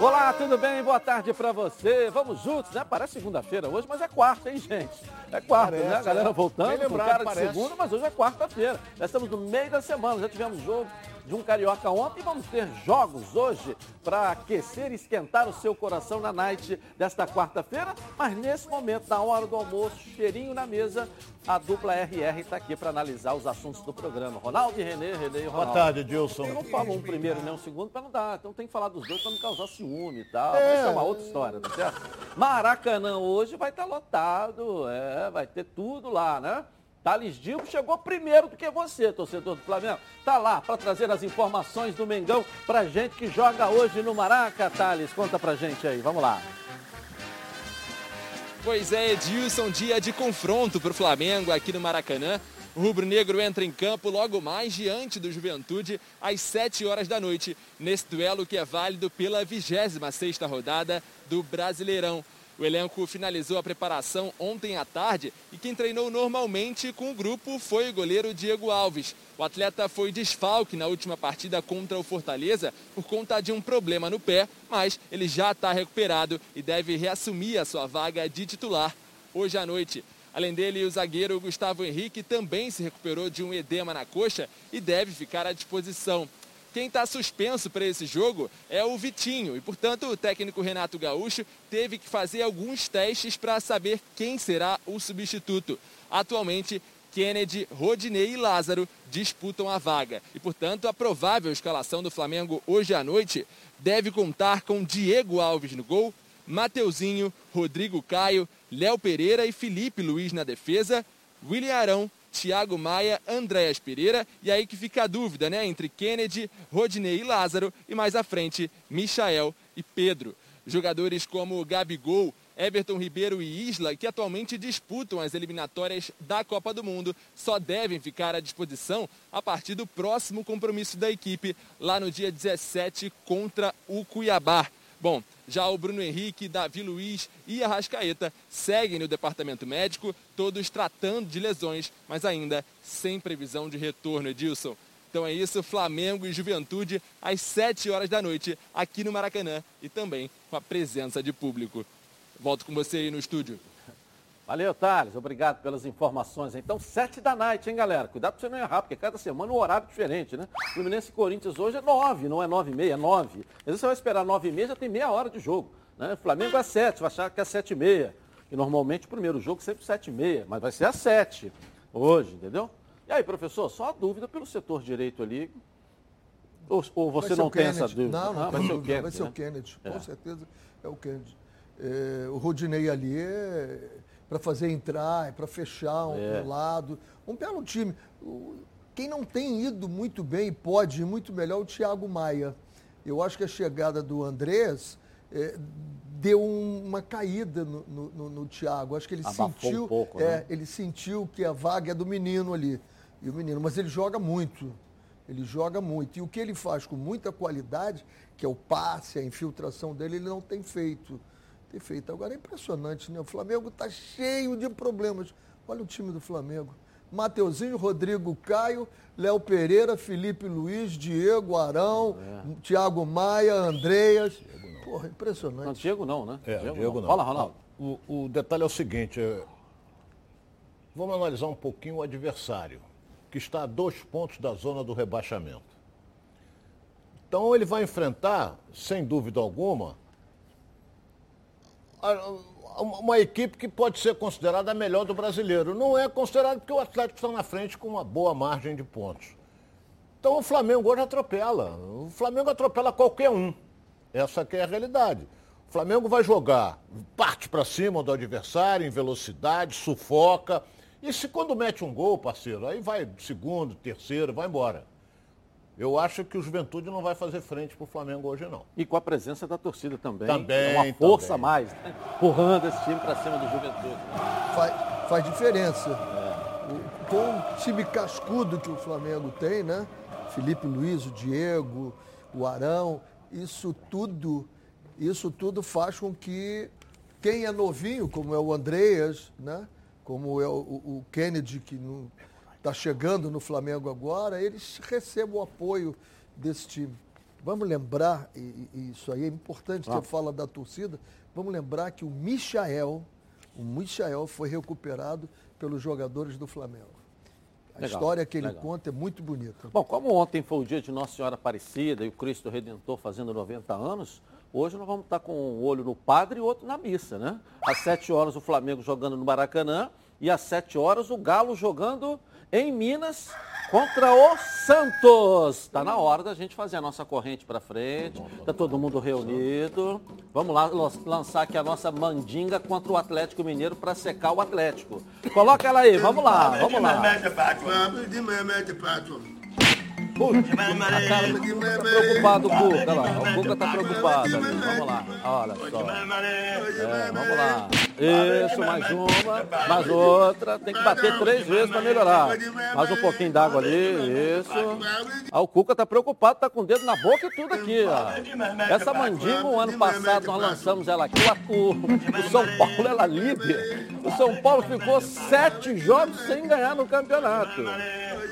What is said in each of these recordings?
Olá, tudo bem? Boa tarde pra você. Vamos juntos, né? Parece segunda-feira hoje, mas é quarta, hein, gente? É quarta, Parece, né? A galera é. voltando Bem com lembrado, cara de parece. segunda, mas hoje é quarta-feira. Já estamos no meio da semana, já tivemos jogo de um carioca ontem vamos ter jogos hoje para aquecer e esquentar o seu coração na night desta quarta-feira. Mas nesse momento, na hora do almoço, cheirinho na mesa, a dupla RR está aqui para analisar os assuntos do programa. Ronaldo e Renê, Renê e Boa Ronaldo. tarde, Dilson. Eu não falo um primeiro nem um segundo para não dar. Então tem que falar dos dois para não causar ciúme e tal. É. Mas isso é uma outra história, tá certo? Maracanã hoje vai estar lotado. É, vai ter tudo lá, né? Thales Dilbo chegou primeiro do que você, torcedor do Flamengo. Tá lá para trazer as informações do Mengão pra gente que joga hoje no Maraca, Thales. Conta pra gente aí, vamos lá. Pois é, Edilson, dia de confronto para o Flamengo aqui no Maracanã. O rubro-negro entra em campo logo mais diante do Juventude às 7 horas da noite, nesse duelo que é válido pela 26ª rodada do Brasileirão. O elenco finalizou a preparação ontem à tarde e quem treinou normalmente com o grupo foi o goleiro Diego Alves. O atleta foi desfalque na última partida contra o Fortaleza por conta de um problema no pé, mas ele já está recuperado e deve reassumir a sua vaga de titular hoje à noite. Além dele, o zagueiro Gustavo Henrique também se recuperou de um edema na coxa e deve ficar à disposição. Quem está suspenso para esse jogo é o Vitinho e, portanto, o técnico Renato Gaúcho teve que fazer alguns testes para saber quem será o substituto. Atualmente, Kennedy, Rodinei e Lázaro disputam a vaga e, portanto, a provável escalação do Flamengo hoje à noite deve contar com Diego Alves no gol, Mateuzinho, Rodrigo Caio, Léo Pereira e Felipe Luiz na defesa, William Arão, Thiago Maia, Andréas Pereira e aí que fica a dúvida, né, entre Kennedy, Rodinei e Lázaro e mais à frente, Michael e Pedro. Jogadores como Gabigol, Everton Ribeiro e Isla, que atualmente disputam as eliminatórias da Copa do Mundo, só devem ficar à disposição a partir do próximo compromisso da equipe, lá no dia 17 contra o Cuiabá. Bom, já o Bruno Henrique, Davi Luiz e Arrascaeta seguem no departamento médico, todos tratando de lesões, mas ainda sem previsão de retorno, Edilson. Então é isso, Flamengo e Juventude às 7 horas da noite aqui no Maracanã e também com a presença de público. Volto com você aí no estúdio. Valeu, Thales. Obrigado pelas informações. Então, sete da noite, hein, galera? Cuidado pra você não errar, porque cada semana um horário diferente, né? Fluminense e Corinthians hoje é nove, não é nove e meia, é nove. Às vezes você vai esperar nove e meia, já tem meia hora de jogo. Né? Flamengo é sete, vai achar que é sete e meia. E normalmente o primeiro jogo sempre sete e meia, mas vai ser às sete hoje, entendeu? E aí, professor, só a dúvida pelo setor direito ali. Ou, ou você Vai ser não o tem essa dúvida? Não, não, Ah, vai ser o vai Kennedy, ser né? o Kennedy. É. Com certeza é o Kennedy. É, o Rodinei ali é para fazer entrar, para fechar um, É. um lado. Um belo time. Quem não tem ido muito bem e pode ir muito melhor é o Thiago Maia. Eu acho que a chegada do Andrés é, deu um- uma caída no, no, no- Thiago. Acho que ele Abafou um sentiu. pouco, é, né? ele sentiu que a vaga é do menino ali. E o menino, mas ele joga muito. Ele joga muito. E o que ele faz com muita qualidade, que é o passe, a infiltração dele, ele não tem feito. Tem feito. Agora é impressionante, né? O Flamengo está cheio de problemas. Olha o time do Flamengo. Mateuzinho, Rodrigo Caio, Léo Pereira, Felipe Luiz, Diego Arão, Thiago Maia, Andreas. Porra, Não, impressionante. Diego não, né? É, Diego, não. Fala, Ronaldo. O, o detalhe é o seguinte, é, vamos analisar um pouquinho o adversário, que está a dois pontos da zona do rebaixamento. Então ele vai enfrentar, sem dúvida alguma, uma equipe que pode ser considerada a melhor do brasileiro. Não é considerado porque o Atlético está na frente com uma boa margem de pontos. Então o Flamengo hoje atropela. O Flamengo atropela qualquer um. Essa que é a realidade. O Flamengo vai jogar, parte para cima do adversário em velocidade, sufoca. E se quando mete um gol, parceiro, aí vai segundo, terceiro, vai embora. Eu acho que o Juventude não vai fazer frente para o Flamengo hoje, não. E com a presença da torcida também. Também, É uma força também. a mais, né? Empurrando esse time para cima do Juventude. faz, faz diferença. O- com o time cascudo que o Flamengo tem, né? Felipe Luiz, o Diego, o Arão, isso tudo, isso tudo faz com que quem é novinho, como é o Andreas, né? Como é o, o- Kennedy, que está chegando no Flamengo agora, eles recebam o apoio desse time. Vamos lembrar, e, e isso aí é importante, Ah. você fala da torcida, vamos lembrar que o Michael, o Michael foi recuperado pelos jogadores do Flamengo. A Legal, história que ele legal. conta é muito bonita. Bom, como ontem foi o dia de Nossa Senhora Aparecida e o Cristo Redentor fazendo 90 anos, hoje nós vamos estar com um olho no padre e outro na missa, né? Às 7 horas o Flamengo jogando no Maracanã e às 7 horas o Galo jogando em Minas contra o Santos. Está na hora da gente fazer a nossa corrente para frente. Está todo mundo reunido. Vamos lá lançar aqui a nossa mandinga contra o Atlético Mineiro para secar o Atlético. Coloca ela aí, vamos lá, vamos lá. Puxa, a cara do Cuca tá preocupado, o Cuca, lá. O Cuca tá preocupado. Vamos lá, olha só. É, vamos lá. Isso, mais uma, mais outra. Tem que bater três vezes para melhorar. Mais um pouquinho d'água ali, isso. Ah, o Cuca tá preocupado, tá com o dedo na boca e tudo aqui, ó. Essa mandinga, o ano passado, nós lançamos ela aqui. O, o São Paulo, ela líder. O São Paulo ficou sete jogos sem ganhar no campeonato.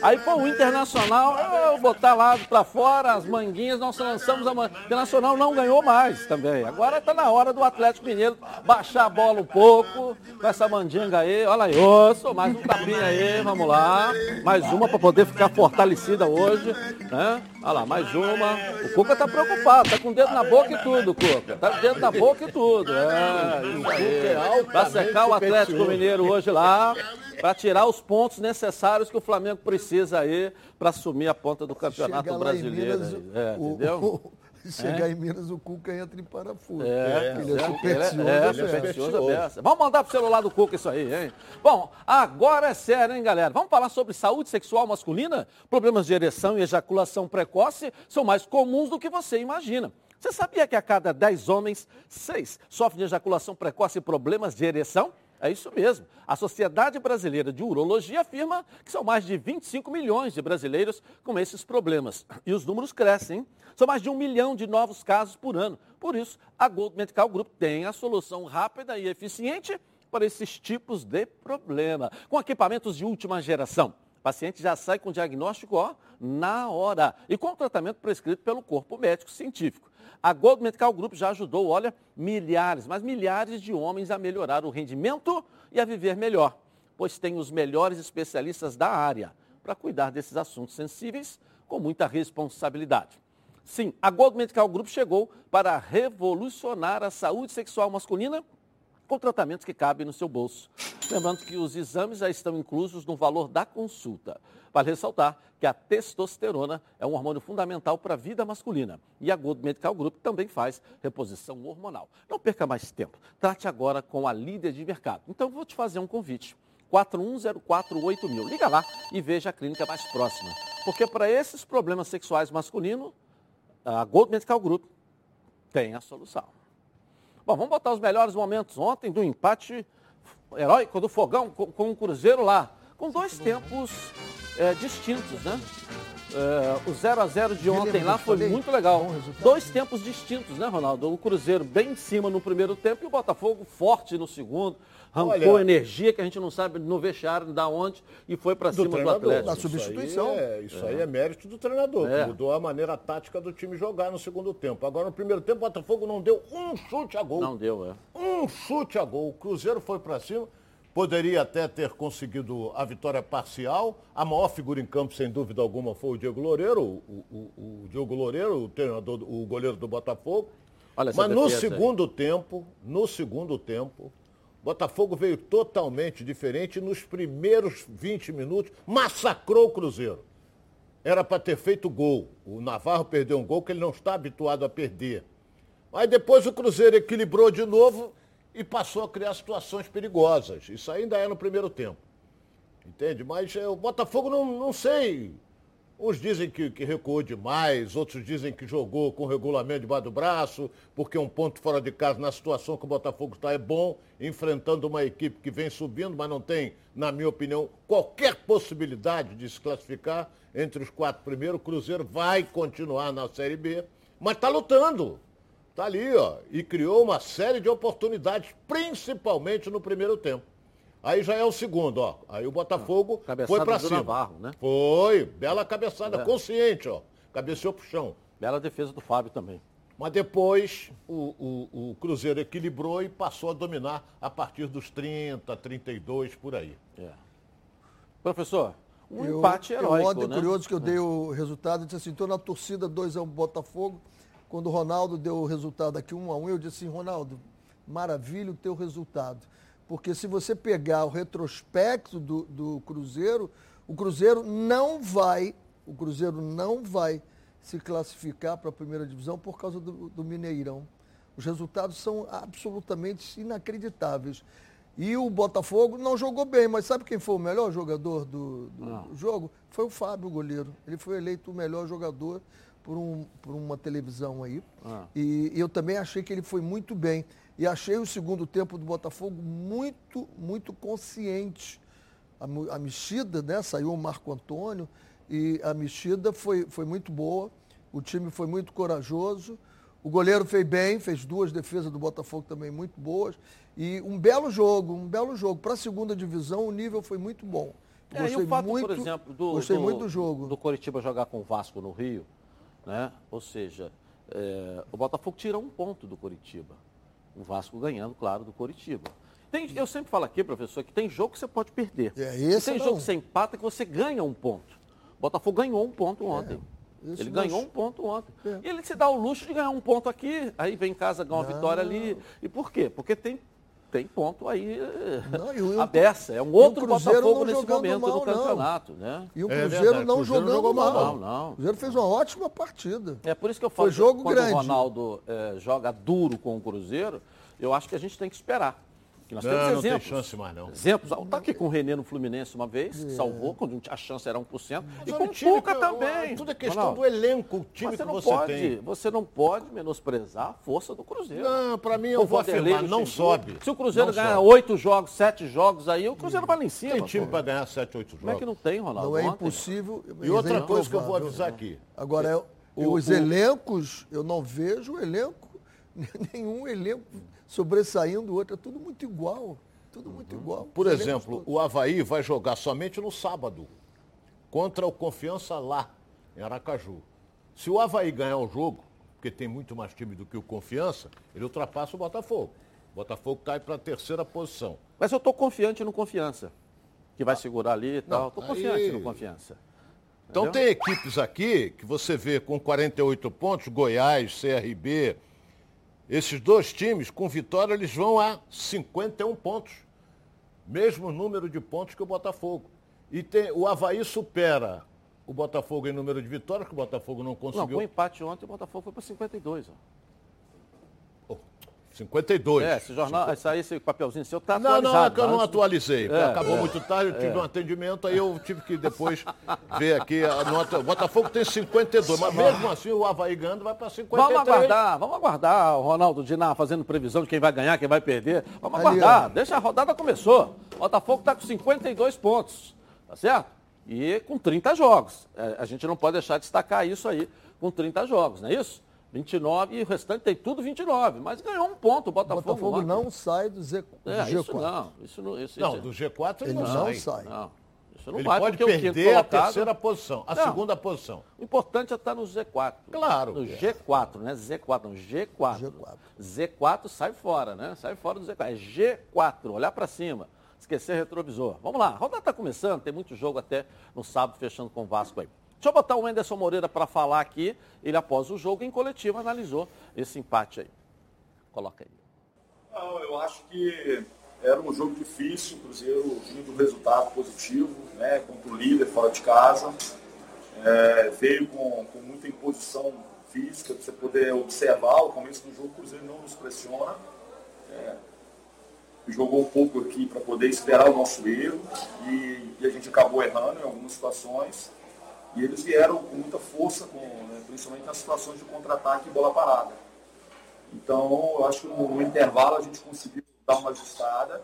Aí foi o Internacional, eu botar lá pra fora as manguinhas, nós lançamos a manguinha. O Internacional não ganhou mais também. Agora tá na hora do Atlético Mineiro baixar a bola um pouco, com essa mandinga aí. Olha aí, osso, mais um tapinha aí, vamos lá. Mais uma para poder ficar fortalecida hoje, né? Olha lá, mais uma. O Cuca tá preocupado, tá com o dedo na boca e tudo, Cuca. Tá com o dedo na boca e tudo. É, isso aí. Vai secar o Atlético Mineiro hoje lá para tirar os pontos necessários que o Flamengo precisa aí para assumir a ponta do campeonato brasileiro. Minas. É, o- entendeu? o- chegar em Minas, o Cuca entra em parafuso. É, ele é é, supersticioso. é, é, é. supersticioso é. Vamos mandar pro celular do Cuca isso aí, hein? Bom, agora é sério, hein, galera? Vamos falar sobre saúde sexual masculina? Problemas de ereção e ejaculação precoce são mais comuns do que você imagina. Você sabia que a cada 10 homens, 6 sofrem de ejaculação precoce e problemas de ereção? É isso mesmo. A Sociedade Brasileira de Urologia afirma que são mais de 25 milhões de brasileiros com esses problemas. E os números crescem. hein? São mais de um milhão de novos casos por ano. Por isso, a Gold Medical Group tem a solução rápida e eficiente para esses tipos de problema. Com equipamentos de última geração. O paciente já sai com o diagnóstico ó, na hora e com o tratamento prescrito pelo corpo médico científico. A Gold Medical Group já ajudou, olha, milhares, mas milhares de homens a melhorar o rendimento e a viver melhor, pois tem os melhores especialistas da área para cuidar desses assuntos sensíveis com muita responsabilidade. Sim, a Gold Medical Group chegou para revolucionar a saúde sexual masculina com tratamentos que cabem no seu bolso. Lembrando que os exames já estão inclusos no valor da consulta. Vale ressaltar que a testosterona é um hormônio fundamental para a vida masculina. E a Gold Medical Group também faz reposição hormonal. Não perca mais tempo. Trate agora com a líder de mercado. Então, vou te fazer um convite. 41048000. Liga lá e veja a clínica mais próxima. Porque para esses problemas sexuais masculinos, a Gold Medical Group tem a solução. Bom, vamos botar os melhores momentos ontem do empate heróico do Fogão com, com o Cruzeiro lá, com dois tempos é, distintos, né? É, o 0 a 0 de ontem lá foi falei? muito legal. Dois tempos distintos, né, Ronaldo? O Cruzeiro bem em cima no primeiro tempo e o Botafogo forte no segundo. Arrancou Olha- energia que a gente não sabe no vestiário da onde e foi para cima do treinador. Atlético. Da Isso substituição. aí é- Isso aí é mérito do treinador, É. que mudou a maneira tática do time jogar no segundo tempo. Agora, no primeiro tempo, o Botafogo não deu um chute a gol. Não deu, é. Um chute a gol. O Cruzeiro foi para cima. Poderia até ter conseguido a vitória parcial. A maior figura em campo, sem dúvida alguma, foi o Diego Loureiro, o, o- o Diego Loureiro, o treinador, o goleiro do Botafogo. Olha Mas no defesa aí. segundo tempo, no segundo tempo, Botafogo veio totalmente diferente. Nos primeiros 20 minutos, massacrou o Cruzeiro. Era para ter feito gol. O Navarro perdeu um gol que ele não está habituado a perder. Mas depois o Cruzeiro equilibrou de novo e passou a criar situações perigosas. Isso ainda é no primeiro tempo. Entende? Mas é, o Botafogo não, não sei. Uns dizem que, que recuou demais, outros dizem que jogou com regulamento debaixo do braço, porque um ponto fora de casa na situação que o Botafogo está é bom, enfrentando uma equipe que vem subindo, mas não tem, na minha opinião, qualquer possibilidade de se classificar entre os quatro primeiros. O Cruzeiro vai continuar na Série B, mas está lutando. Está ali, ó, e criou uma série de oportunidades, principalmente no primeiro tempo. Aí já é o segundo, ó. Aí o Botafogo Cabeçada foi pra do cima. Navarro, né? Foi, bela cabeçada, É. consciente, ó. Cabeceou pro chão. Bela defesa do Fábio também. Mas depois o, o, o, Cruzeiro equilibrou e passou a dominar a partir dos 30, 32, por aí. É. Professor, um eu, empate heróico, eu, né? curioso que eu dei o resultado, eu disse assim, estou na torcida 2 a 1 um, Botafogo. Quando o Ronaldo deu o resultado aqui 1 um a 1 um, eu disse assim, Ronaldo, maravilha o teu resultado. Porque se você pegar o retrospecto do, do Cruzeiro, o Cruzeiro não vai, o Cruzeiro não vai se classificar para a primeira divisão por causa do, do Mineirão. Os resultados são absolutamente inacreditáveis. E o Botafogo não jogou bem, mas sabe quem foi o melhor jogador do, do jogo? Foi o Fábio, goleiro. Ele foi eleito o melhor jogador por, um, por uma televisão aí. Ah. E, e eu também achei que ele foi muito bem. E achei o segundo tempo do Botafogo muito, muito consciente. A, a mexida, né? Saiu o Marco Antônio e a mexida foi, foi muito boa. O time foi muito corajoso. O goleiro fez bem, fez duas defesas do Botafogo também muito boas. E um belo jogo, um belo jogo. Para a segunda divisão, o nível foi muito bom. É, gostei e o fato, muito, por exemplo, do, gostei do, muito do jogo. Do Coritiba jogar com o Vasco no Rio, né? Ou seja, é, o Botafogo tira um ponto do Coritiba. O Vasco ganhando, claro, do Coritiba. Tem, eu sempre falo aqui, professor, que tem jogo que você pode perder. É, esse tem não. jogo que você empata que você ganha um ponto. O Botafogo ganhou um ponto ontem. É. Isso ele ganhou um ponto ontem. É. E ele se dá o luxo de ganhar um ponto aqui, aí vem em casa, ganha uma não. vitória ali. E por quê? Porque tem, tem ponto aí não, a beça. É um outro Botafogo nesse momento mal, do campeonato. Né? E o é Cruzeiro é não Cruzeiro jogando mal. Não, não. O Cruzeiro fez uma ótima partida. É por isso que eu falo Foi jogo que quando grande. o Ronaldo é, joga duro com o Cruzeiro, eu acho que a gente tem que esperar. Que nós não, temos não exemplos. tem chance mais, não. Exemplos. Está aqui com o Renê no Fluminense uma vez, é. salvou, quando a chance era 1%. Mas e com o Cuca também. Tudo é questão do elenco, o time você que você pode, tem. Você não pode menosprezar a força do Cruzeiro. Não, para mim eu o vou Vanderlei, afirmar, não sobe. Se o Cruzeiro ganhar oito jogos, sete jogos aí, o Cruzeiro vai lá em cima. Tem time para ganhar sete, oito jogos. Como é que não tem, Ronaldo? Não é impossível. E outra é coisa que eu vou avisar aqui. Agora, é, os elencos, eu não vejo elenco, nenhum elenco sobressaindo o outro, é tudo muito igual. Tudo muito uhum. igual. Por exemplo, o Havaí vai jogar somente no sábado contra o Confiança lá, em Aracaju. Se o Havaí ganhar o jogo, porque tem muito mais time do que o Confiança, ele ultrapassa o Botafogo. O Botafogo cai para a terceira posição. Mas eu estou confiante no Confiança, que vai ah, segurar ali e tal. Estou confiante aí... no Confiança. Então Entendeu? tem equipes aqui que você vê com 48 pontos, Goiás, CRB, esses dois times, com vitória, eles vão a 51 pontos mesmo número de pontos que o Botafogo. E tem, o Havaí supera o Botafogo em número de vitórias, que o Botafogo não conseguiu. Não, com o empate ontem, o Botafogo foi para 52. Ó. 52. É, esse jornal, esse, aí, esse papelzinho seu tá não, atualizado. Não, é que eu não atualizei. É, Acabou é, muito tarde, eu tive é. um atendimento, aí eu tive que depois ver aqui a nota. O Botafogo tem 52, mas mesmo assim o Havaí ganhando vai para 53. Vamos aguardar, vamos aguardar o Ronaldo Diná fazendo previsão de quem vai ganhar, quem vai perder. Vamos aguardar, deixa a rodada começou. O Botafogo está com 52 pontos, tá certo? E com 30 jogos. É, a gente não pode deixar de destacar isso aí, com 30 jogos, não é isso? 29 e o restante tem tudo 29, mas ganhou um ponto o Botafogo. O Botafogo não sai do, Z, do é, G4. Isso não, isso não, isso, não, do G4 ele, ele não, sai. sai. Não, isso não ele vai, pode perder a terceira posição, a não, segunda posição. O importante é estar no Z4. Claro. No G4, não é Z4, não, G4. G4. Z4 sai fora, né? Sai fora do Z4. É G4, olhar para cima. Esquecer retrovisor. Vamos lá, a rodada está começando, tem muito jogo até no sábado, fechando com o Vasco aí. Deixa eu botar o Anderson Moreira para falar aqui. Ele, após o jogo, em coletivo, analisou esse empate aí. Coloca aí. Não, eu acho que era um jogo difícil, o Cruzeiro vinha do resultado positivo, né, contra o líder fora de casa. É, veio com, com muita imposição física, para você poder observar o começo do jogo, o Cruzeiro não nos pressiona. É, jogou um pouco aqui para poder esperar o nosso erro e, e, a gente acabou errando em algumas situações. E eles vieram com muita força, com, né, principalmente nas situações de contra-ataque e bola parada. Então, eu acho que no, no, intervalo a gente conseguiu dar uma ajustada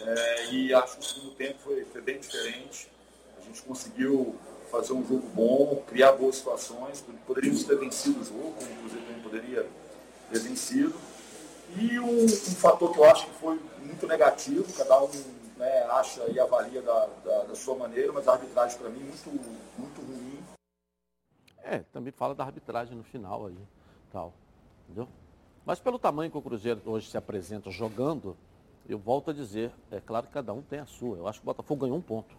é, e acho que o segundo tempo foi, foi, bem diferente. A gente conseguiu fazer um jogo bom, criar boas situações. Poderíamos ter vencido o jogo, inclusive também poderia ter vencido. E um, um fator que eu acho que foi muito negativo, cada um né, acha e avalia da, da, da, sua maneira, mas a arbitragem para mim muito, muito ruim. É, também fala da arbitragem no final aí, tal, entendeu? Mas pelo tamanho que o Cruzeiro hoje se apresenta jogando, eu volto a dizer, é claro que cada um tem a sua. Eu acho que o Botafogo ganhou um ponto.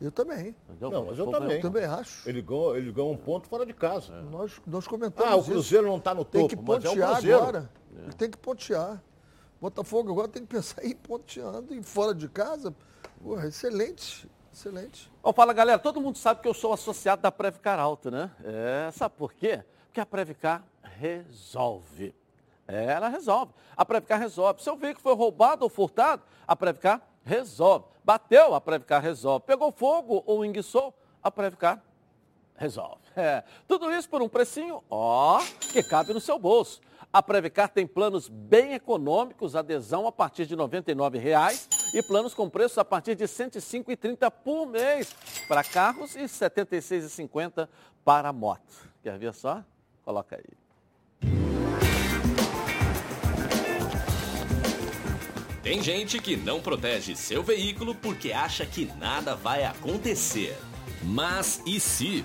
Eu também. Entendeu? Não, mas eu também. Eu também acho. Ele ganhou, ele ganhou um ponto fora de casa. Nós, nós comentamos Ah, o isso. Cruzeiro não está no Tem topo, que mas é o pontear Cruzeiro. agora. Ele tem que pontear. Botafogo agora tem que pensar em ponteando e fora de casa. Excelente, excelente. Bom, fala galera, todo mundo sabe que eu sou associado da Previcar Alto, né? É, sabe por quê? Porque a Previcar resolve. É, ela resolve. A Previcar resolve. Seu veículo foi roubado ou furtado, a Previcar resolve. Bateu, a Previcar resolve. Pegou fogo ou enguiçou, a Previcar resolve. É, tudo isso por um precinho, ó, que cabe no seu bolso. A Previcar tem planos bem econômicos, adesão a partir de R$ 99,00 e planos com preços a partir de R$ 105,30 por mês para carros e R$ 76,50 para moto. Quer ver só? Coloca aí. Tem gente que não protege seu veículo porque acha que nada vai acontecer. Mas e se?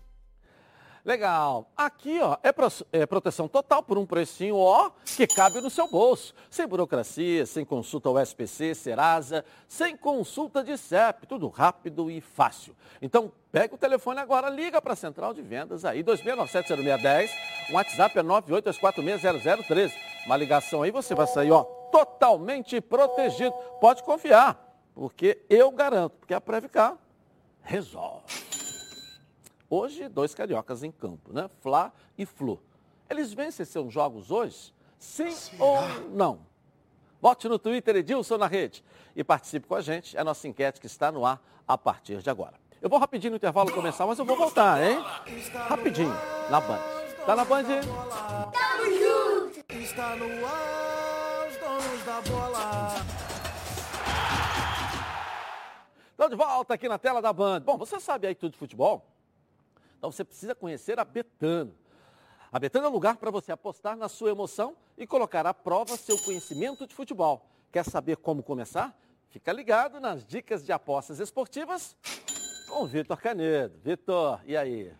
Legal. Aqui, ó, é, pro- é proteção total por um precinho, ó, que cabe no seu bolso. Sem burocracia, sem consulta ao SPC, Serasa, sem consulta de CEP, tudo rápido e fácil. Então, pega o telefone agora, liga para a central de vendas aí, 26970610, o WhatsApp é 982460013. Uma ligação aí, você vai sair, ó, totalmente protegido. Pode confiar, porque eu garanto, porque a Previcar resolve. Hoje, dois cariocas em campo, né? Fla e Flu. Eles vencem seus jogos hoje? Sim ou não? Vote no Twitter Edilson na rede e participe com a gente. É a nossa enquete que está no ar a partir de agora. Eu vou rapidinho no intervalo começar, mas eu vou voltar, hein? Rapidinho, na Band. Tá na Band? Está no ar, os donos da bola. Estamos de volta aqui na tela da Band. Bom, você sabe aí tudo de futebol? Então você precisa conhecer a Betano. A Betano é um lugar para você apostar na sua emoção e colocar à prova seu conhecimento de futebol. Quer saber como começar? Fica ligado nas dicas de apostas esportivas com o Vitor Canedo. Vitor, e aí?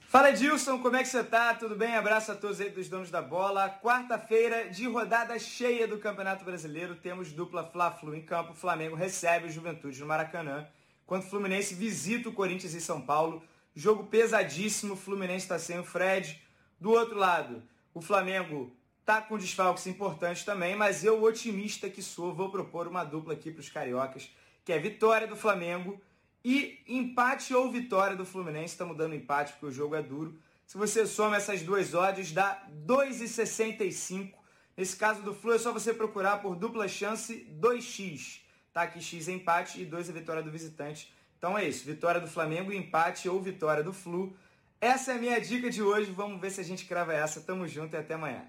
Fala Edilson, como é que você tá? Tudo bem? Abraço a todos aí dos donos da bola. Quarta-feira de rodada cheia do Campeonato Brasileiro. Temos dupla Fla-Flu em campo. O Flamengo recebe o Juventude no Maracanã. Enquanto o Fluminense visita o Corinthians em São Paulo. Jogo pesadíssimo. O Fluminense está sem o Fred. Do outro lado, o Flamengo tá com desfalques importantes também, mas eu, otimista que sou, vou propor uma dupla aqui para os cariocas, que é vitória do Flamengo e empate ou vitória do Fluminense. Estamos dando empate porque o jogo é duro. Se você soma essas duas odds, dá 2,65. Nesse caso do Flu, é só você procurar por dupla chance 2x. Tá aqui x empate e 2 é vitória do visitante. Então é isso, vitória do Flamengo, empate ou vitória do Flu. Essa é a minha dica de hoje. Vamos ver se a gente crava essa. Tamo junto e até amanhã.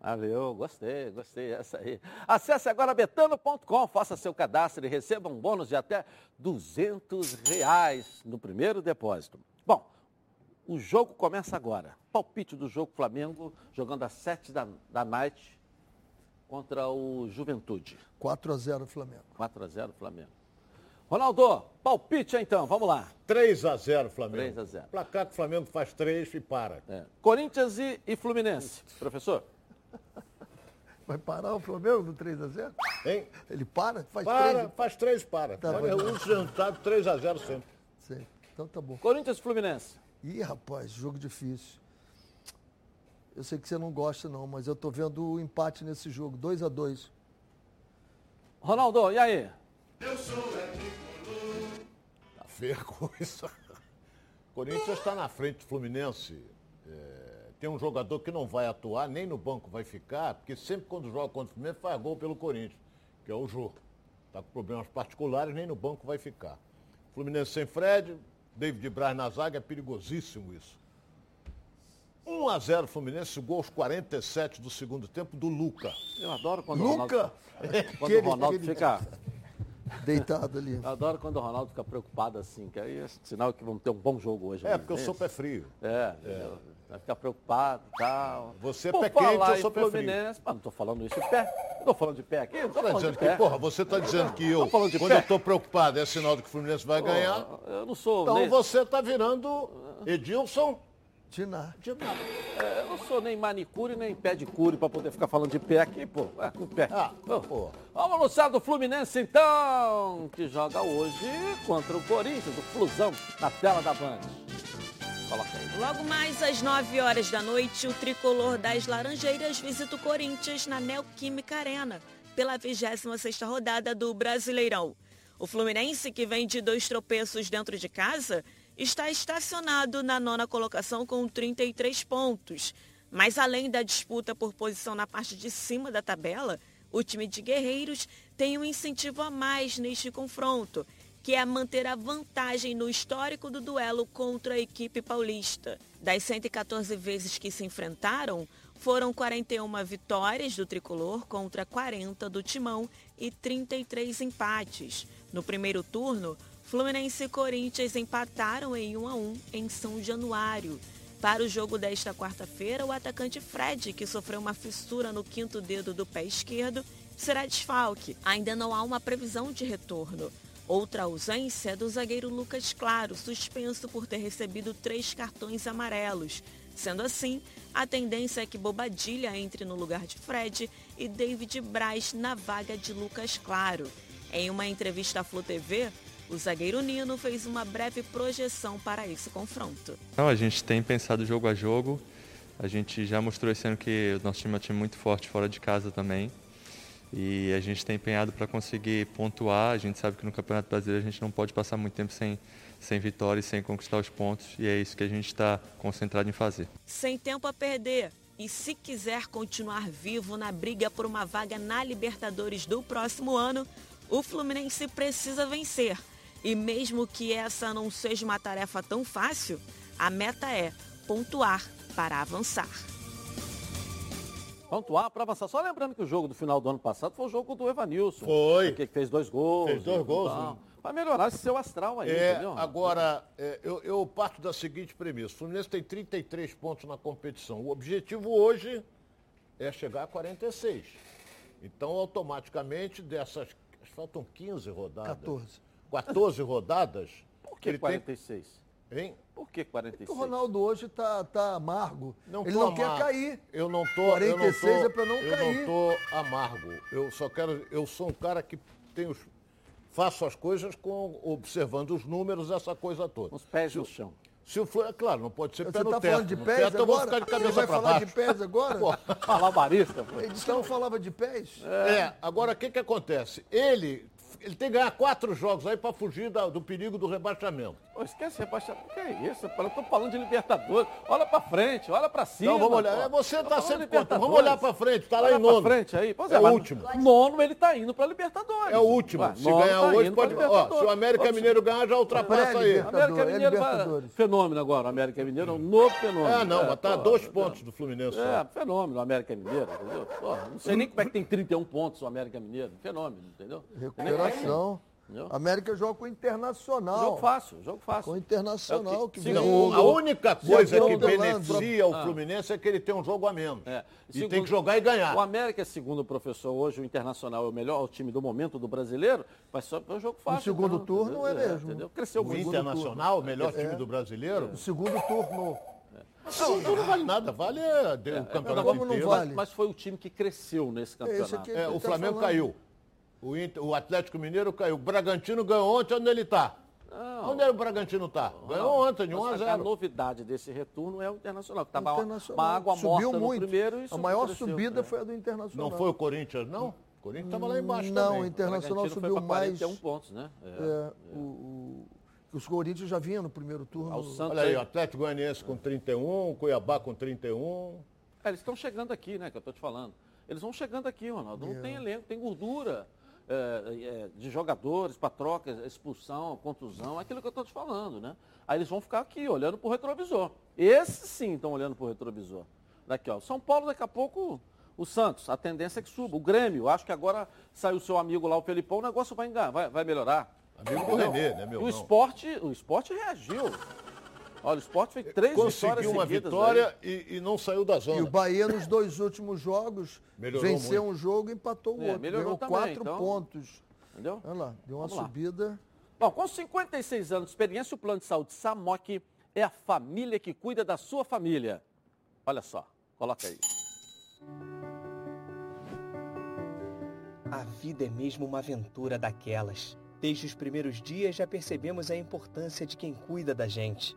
Valeu, gostei, gostei, essa aí. Acesse agora betano.com, faça seu cadastro e receba um bônus de até 200 reais no primeiro depósito. Bom, o jogo começa agora. Palpite do jogo Flamengo jogando às 7 da, da noite contra o Juventude. 4 a 0 Flamengo. 4 a 0 Flamengo. Ronaldo, palpite então, vamos lá. 3 a 0 Flamengo. 3 a 0. Placar que o Flamengo faz 3 e para. É. Corinthians e, e Fluminense. Professor? Vai parar o Flamengo no 3 a 0 Hein? Ele para? Faz Para, 3 faz 3 e para. Tá Olha, os resultados 3 a 0 sempre. Sei. Então tá bom. Corinthians e Fluminense. Ih, rapaz, jogo difícil. Eu sei que você não gosta não, mas eu tô vendo o empate nesse jogo, 2 a 2 Ronaldo, e aí? Tá a coisa. Corinthians está na frente do Fluminense. É, tem um jogador que não vai atuar, nem no banco vai ficar, porque sempre quando joga contra o Fluminense faz gol pelo Corinthians, que é o Jô. Está com problemas particulares, nem no banco vai ficar. Fluminense sem Fred, David Braz na zaga, é perigosíssimo isso. 1 a 0 Fluminense, gol aos 47 do segundo tempo do Luca. Eu adoro quando Luca! o Ronaldo, quando Aquele- o Ronaldo fica... Deitado ali. Eu adoro quando o Ronaldo fica preocupado assim, que aí é sinal que vamos ter um bom jogo hoje. É, porque eu sou pé frio. É, entendeu? vai ficar preocupado e tal. Você é Por pé quente, eu sou pé frio. Fluminense, mas não estou falando isso de pé. Não estou falando de pé aqui, não estou Tá dizendo que, pé. porra, você está dizendo que eu, Tô falando de quando pé. eu estou preocupado, é sinal de que o Fluminense vai ganhar. Eu não sou, Então nem, você está virando Edilson Dinar. de nada. é, não sou nem manicure nem pé de cure para poder ficar falando de pé aqui, pô. É, com pé. Ah, Pô. Vamos anunciar do Fluminense então, que joga hoje contra o Corinthians, o Flusão, na tela da Band. Coloca aí. Logo mais às 9 horas da noite, o tricolor das Laranjeiras visita o Corinthians na Neoquímica Arena, pela 26ª rodada do Brasileirão. O Fluminense, que vem de dois tropeços dentro de casa, está estacionado na nona colocação com 33 pontos. Mas além da disputa por posição na parte de cima da tabela, o time de Guerreiros tem um incentivo a mais neste confronto, que é manter a vantagem no histórico do duelo contra a equipe paulista. Das 114 vezes que se enfrentaram, foram 41 vitórias do tricolor contra 40 do Timão e 33 empates. No primeiro turno, Fluminense e Corinthians empataram em 1 a 1 em São Januário. Para o jogo desta quarta-feira, o atacante Fred, que sofreu uma fissura no quinto dedo do pé esquerdo, será desfalque. Ainda não há uma previsão de retorno. Outra ausência é do zagueiro Lucas Claro, suspenso por ter recebido três cartões amarelos. Sendo assim, a tendência é que Bobadilha entre no lugar de Fred e David Braz na vaga de Lucas Claro. Em uma entrevista à Flu TV, o zagueiro Nino fez uma breve projeção para esse confronto. Não, a gente tem pensado jogo a jogo. A gente já mostrou esse ano que o nosso time é um time muito forte fora de casa também. E a gente tem empenhado para conseguir pontuar. A gente sabe que no Campeonato Brasileiro a gente não pode passar muito tempo sem, sem vitória e sem conquistar os pontos. E é isso que a gente está concentrado em fazer. Sem tempo a perder. E se quiser continuar vivo na briga por uma vaga na Libertadores do próximo ano, o Fluminense precisa vencer. E mesmo que essa não seja uma tarefa tão fácil, a meta é pontuar para avançar. Pontuar para avançar. Só lembrando que o jogo do final do ano passado foi o jogo do Evanilson. Foi. Que fez dois gols. Fez dois gols, né? Vai melhorar esse seu astral aí, É, entendeu? agora, é, eu, eu parto da seguinte premissa. O Fluminense tem 33 pontos na competição. O objetivo hoje é chegar a 46. Então, automaticamente, dessas... Faltam 15 rodadas. 14. 14 rodadas. Por que ele 46? Tem, hein? Por que 46? O Ronaldo hoje tá, tá amargo. Não Ele não amargo. quer cair. Eu não tô, 46 eu não tô, é pra não eu cair. não tô amargo. Eu só quero, eu sou um cara que tem os, faço as coisas com observando os números, essa coisa toda. Os pés no chão. Se o é claro, não pode ser Você pé no tá teto. falando de pés teto eu vou agora? ficar de cabeça vai para falar baixo. de pés agora? Pô. Ele disse que não falava de pés. É, agora o que que acontece? Ele, ele tem que ganhar quatro jogos aí para fugir da- do perigo do rebaixamento. Pô, esquece rebaixamento. O que é isso? Eu tô falando de Libertadores. Olha pra frente, olha pra cima. Então vamos olhar. pô. É, Você tá sempre contra. Vamos olhar para frente, tá lá Olha em nono. pra frente aí. Pois É o mas último. Nono ele tá indo pra Libertadores. É o último. Ué, se ganhar tá hoje, pode. Ó, se o América Mineiro ganhar, já ultrapassa aí. Pré-Libertadores. América É Mineiro vai... Libertadores. Fenômeno agora, o América Mineiro é um novo fenômeno. É, não, mas tá a pô, dois é, pontos do Fluminense. É, fenômeno o América Mineiro, entendeu? Pô, não sei nem como é que tem 31 pontos o América Mineiro. Fenômeno, entendeu? Nem é. Recuperação. Entendeu? América joga com o Internacional. Jogo fácil, jogo fácil. Com o Internacional É o que que- vem. A única coisa que beneficia o Ah. Fluminense é que ele tem um jogo a menos. É. E Segundo- tem que jogar e ganhar. O América, segundo o professor, hoje o Internacional é o melhor o time do momento do brasileiro, mas só é um jogo fácil. segundo então, turno entendeu? é mesmo. Entendeu? Cresceu O muito. Internacional, o melhor time do brasileiro. O segundo turno. Não, não vale nada, vale é, o campeonato não inteiro. vale? Mas foi o time que cresceu nesse campeonato. É, o tá Flamengo falando. caiu. O, Inter- o Atlético Mineiro caiu. O Bragantino ganhou ontem, onde ele está? Onde é o Bragantino está? Ganhou ontem, de 1 a Mas A 0. novidade desse retorno é o Internacional, que estava Internacional. uma água Subiu morta muito. no primeiro e A maior subida né? foi a do Internacional. Não foi o Corinthians, não? O Corinthians estava lá embaixo Não, também. o Internacional Bragantino subiu foi mais. 41 pontos, né? É. É, o, o- os Corinthians já vinham no primeiro turno. Ao Santos Olha aí, o Atlético Goianiense com 31, Cuiabá com 31. É, eles estão chegando aqui, né, que eu tô te falando. Eles vão chegando aqui, Ronaldo. Não tem elenco, tem gordura. É, é, de jogadores para troca, expulsão, contusão, aquilo que eu estou te falando, né? Aí eles vão ficar aqui, olhando para o retrovisor. Esses sim estão olhando para o retrovisor. Daqui, ó. São Paulo, daqui a pouco, o Santos, a tendência é que suba. O Grêmio, acho que agora saiu o seu amigo lá, o Felipão, o negócio vai, vai, vai melhorar. Amigo do Renê, né, meu o esporte, o esporte reagiu. Olha, o esporte fez três Conseguiu vitórias uma vitória e, e, não saiu da zona. E o Bahia, nos dois últimos jogos, Melhorou venceu muito. um jogo e empatou o É, outro. melhorou Ganhou também, quatro então. pontos. Entendeu? Olha lá, deu uma Vamos lá. subida. Bom, com 56 anos de experiência, o plano de saúde Samok é a família que cuida da sua família. Olha só, coloca aí. A vida é mesmo uma aventura daquelas. Desde os primeiros dias já percebemos a importância de quem cuida da gente.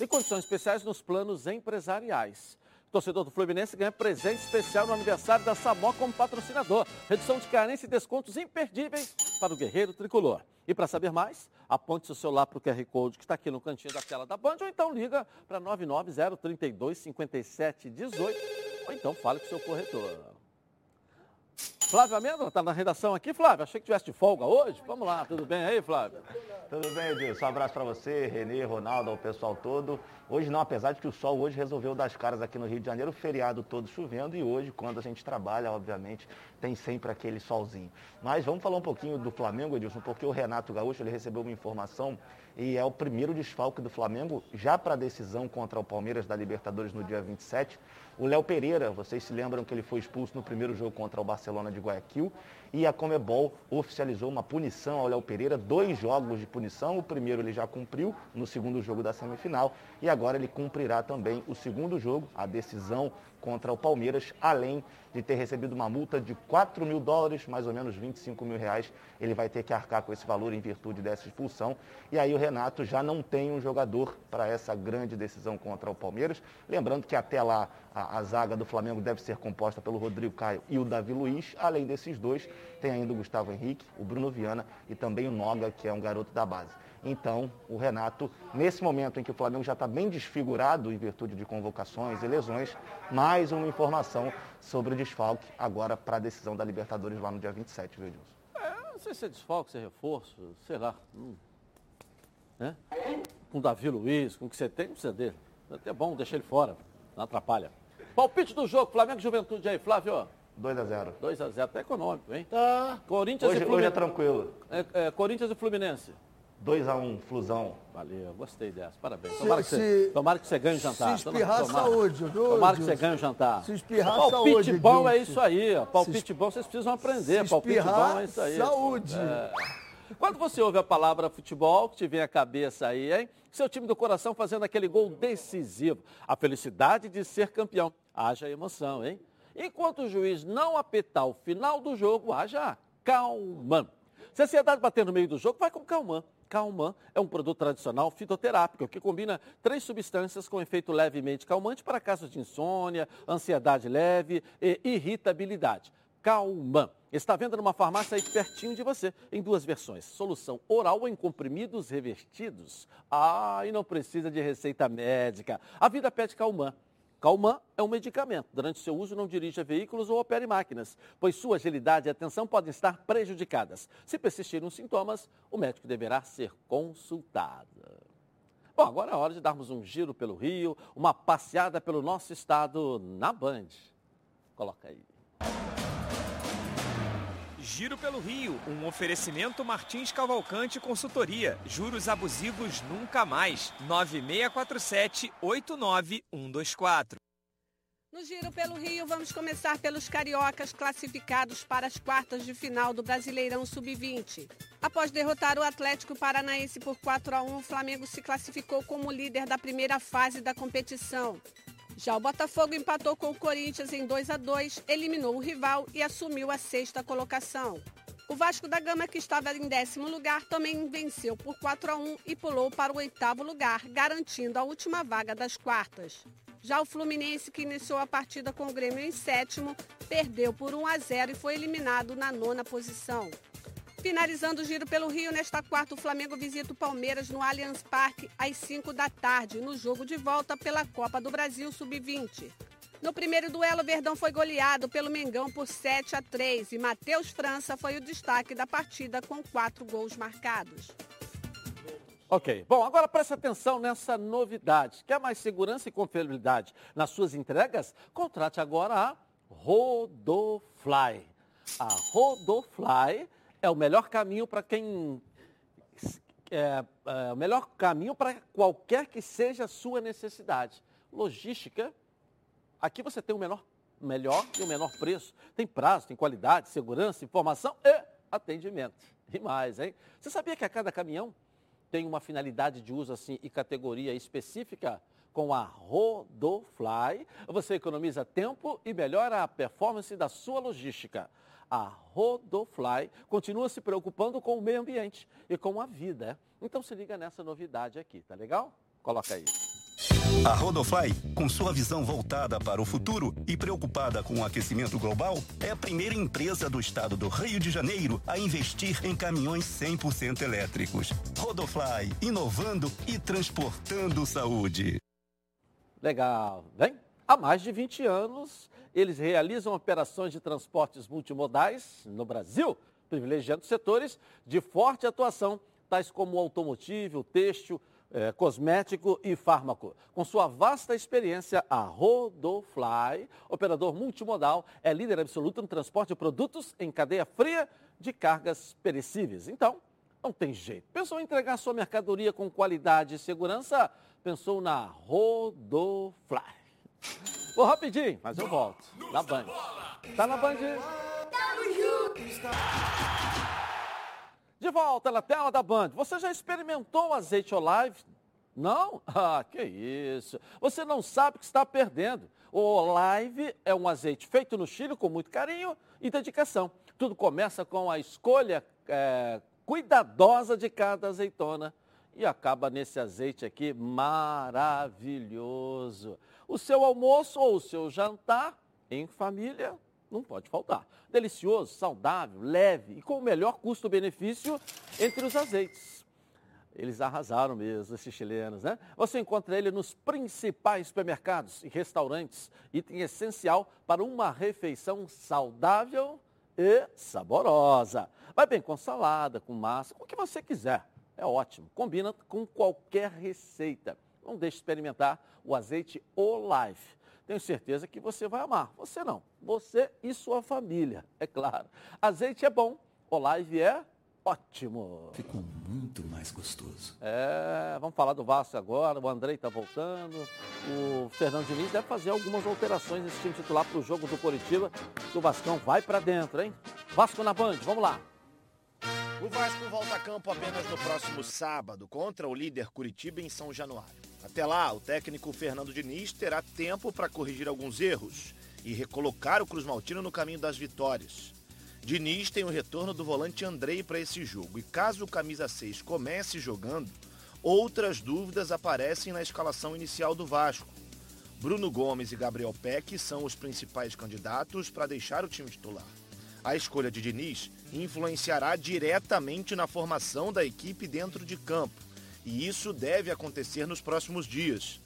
E condições especiais nos planos empresariais. Torcedor do Fluminense ganha presente especial no aniversário da Samok como patrocinador. Redução de carência e descontos imperdíveis para o guerreiro tricolor. E para saber mais, aponte seu celular para o QR Code que está aqui no cantinho da tela da Band ou então liga para 99032 5718 ou então fale com seu corretor. Flávio Amêndola está na redação aqui. Flávio, achei que tivesse de folga hoje. Vamos lá, tudo bem aí, Flávio? Tudo bem, Edilson? Um abraço para você, Renê, Ronaldo, ao pessoal todo. Hoje não, apesar de que o sol hoje resolveu dar as caras aqui no Rio de Janeiro, feriado todo chovendo e hoje, quando a gente trabalha, obviamente, tem sempre aquele solzinho. Mas vamos falar um pouquinho do Flamengo, Edilson, porque o Renato Gaúcho ele recebeu uma informação e é o primeiro desfalque do Flamengo já para a decisão contra o Palmeiras da Libertadores no dia 27. O Léo Pereira, vocês se lembram que ele foi expulso no primeiro jogo contra o Barcelona de Guayaquil e a Comebol oficializou uma punição ao Léo Pereira, dois jogos de punição. O primeiro ele já cumpriu no segundo jogo da semifinal e agora ele cumprirá também o segundo jogo, a decisão contra o Palmeiras, além de ter recebido uma multa de 4 mil dólares, mais ou menos 25 mil reais. Ele vai ter que arcar com esse valor em virtude dessa expulsão. E aí o Renato já não tem um jogador para essa grande decisão contra o Palmeiras. Lembrando que até lá a, a zaga do Flamengo deve ser composta pelo Rodrigo Caio e o Davi Luiz. Além desses dois, tem ainda o Gustavo Henrique, o Bruno Viana e também o Noga, que é um garoto da base. Então, o Renato, nesse momento em que o Flamengo já está bem desfigurado em virtude de convocações e lesões, mais uma informação sobre o desfalque agora para a decisão da Libertadores lá no dia 27, viu, Edilson? É, não sei se é desfalque, se é reforço, sei lá. Hum. Né? Com o Davi Luiz, com o que você tem, não precisa dele. É até bom deixar ele fora, não atrapalha. Palpite do jogo, Flamengo e Juventude aí, Flávio. 2 a 0 2 a 0 tá econômico, hein? Tá. Corinthians Hoje, e hoje é Fluminense. tranquilo. É, é, Corinthians e Fluminense. 2 a 1 Flusão. Valeu, gostei dessa. Parabéns. Se- Tomara, que, você, se- tomara que você ganhe o jantar. se espirrar, saúde, viu, Tomara que você ganhe o jantar. Se espirrar, Palpite saúde, bom é isso aí. ó. Palpite Se bom vocês precisam aprender. se Palpite bom é isso aí. saúde. É. Quando você ouve a palavra futebol, que te vem à cabeça aí, hein? Seu time do coração fazendo aquele gol decisivo. A felicidade de ser campeão. Haja emoção, hein? Enquanto o juiz não apitar o final do jogo, haja calma. Se a ansiedade bater no meio do jogo, vai com Calman. Calman é um produto tradicional fitoterápico que combina três substâncias com efeito levemente calmante para casos de insônia, ansiedade leve e irritabilidade. Calman. Está vendo numa farmácia aí pertinho de você, em duas versões. Solução oral em comprimidos revestidos. Ah, e não precisa de receita médica. A vida pede Calman. Calman é um medicamento. Durante seu uso, não dirija veículos ou opere máquinas, pois sua agilidade e atenção podem estar prejudicadas. Se persistirem os sintomas, o médico deverá ser consultado. Bom, agora é hora de darmos um giro pelo Rio, uma passeada pelo nosso estado na Band. Coloca aí. Giro pelo Rio, um oferecimento Martins Cavalcante Consultoria. Juros abusivos nunca mais. 9647-89124. No Giro pelo Rio, vamos começar pelos cariocas classificados para as quartas de final do Brasileirão Sub-20. Após derrotar o Atlético Paranaense por 4 a 1, o Flamengo se classificou como líder da primeira fase da competição. Já o Botafogo empatou com o Corinthians em 2 a 2, eliminou o rival e assumiu a sexta colocação. O Vasco da Gama, que estava em décimo lugar, também venceu por 4 a 1 e pulou para o oitavo lugar, garantindo a última vaga das quartas. Já o Fluminense, que iniciou a partida com o Grêmio em sétimo, perdeu por 1 a 0 e foi eliminado na nona posição. Finalizando o giro pelo Rio, nesta quarta, o Flamengo visita o Palmeiras no Allianz Parque às 5 da tarde, no jogo de volta pela Copa do Brasil Sub-20. No primeiro duelo, o Verdão foi goleado pelo Mengão por 7 a 3 e Matheus França foi o destaque da partida com quatro gols marcados. Ok. Bom, agora preste atenção nessa novidade. Quer mais segurança e confiabilidade nas suas entregas? Contrate agora a Rodofly. A Rodofly é o melhor caminho para quem é, é, o melhor caminho para qualquer que seja a sua necessidade. Logística, aqui você tem o menor, melhor e o menor preço. Tem prazo, tem qualidade, segurança, informação e atendimento. E mais, hein? Você sabia que a cada caminhão tem uma finalidade de uso assim e categoria específica? Com a Rodofly, você economiza tempo e melhora a performance da sua logística a Rodofly continua se preocupando com o meio ambiente e com a vida. Então se liga nessa novidade aqui, tá legal? Coloca aí. A Rodofly, com sua visão voltada para o futuro e preocupada com o aquecimento global, é a primeira empresa do estado do Rio de Janeiro a investir em caminhões 100% elétricos. Rodofly, inovando e transportando saúde. Legal, vem? Há mais de 20 anos, eles realizam operações de transportes multimodais no Brasil, privilegiando setores de forte atuação, tais como automotivo, têxtil, eh, cosmético e fármaco. Com sua vasta experiência, a Rodofly, operador multimodal, é líder absoluto no transporte de produtos em cadeia fria de cargas perecíveis. Então, não tem jeito. Pensou em entregar sua mercadoria com qualidade e segurança? Pensou na Rodofly. Vou rapidinho, mas eu volto. Na Band. Tá na Band? De volta na tela da Band. Você já experimentou o azeite Olive? Não? Ah, que isso. Você não sabe o que está perdendo. O Olive é um azeite feito no Chile com muito carinho e dedicação. Tudo começa com a escolha é, cuidadosa de cada azeitona e acaba nesse azeite aqui maravilhoso. O seu almoço ou o seu jantar em família não pode faltar. Delicioso, saudável, leve e com o melhor custo-benefício entre os azeites. Eles arrasaram mesmo, esses chilenos, né? Você encontra ele nos principais supermercados e restaurantes, item essencial para uma refeição saudável e saborosa. Vai bem com salada, com massa, com o que você quiser. É ótimo, combina com qualquer receita. Não deixe de experimentar o azeite Olive. Tenho certeza que você vai amar. Você não, você e sua família, é claro. Azeite é bom, Olive é ótimo. Ficou muito mais gostoso. É, vamos falar do Vasco agora. O Andrei está voltando. O Fernando Diniz deve fazer algumas alterações nesse time titular para o jogo do Coritiba. O Vascão vai para dentro, hein? Vasco na Band, vamos lá. O Vasco volta a campo apenas no próximo sábado contra o líder Curitiba em São Januário. Até lá, o técnico Fernando Diniz terá tempo para corrigir alguns erros e recolocar o Cruz Maltino no caminho das vitórias. Diniz tem o retorno do volante Andrei para esse jogo e caso o camisa 6 comece jogando, outras dúvidas aparecem na escalação inicial do Vasco. Bruno Gomes e Gabriel Peck são os principais candidatos para deixar o time titular. A escolha de Diniz influenciará diretamente na formação da equipe dentro de campo, e isso deve acontecer nos próximos dias.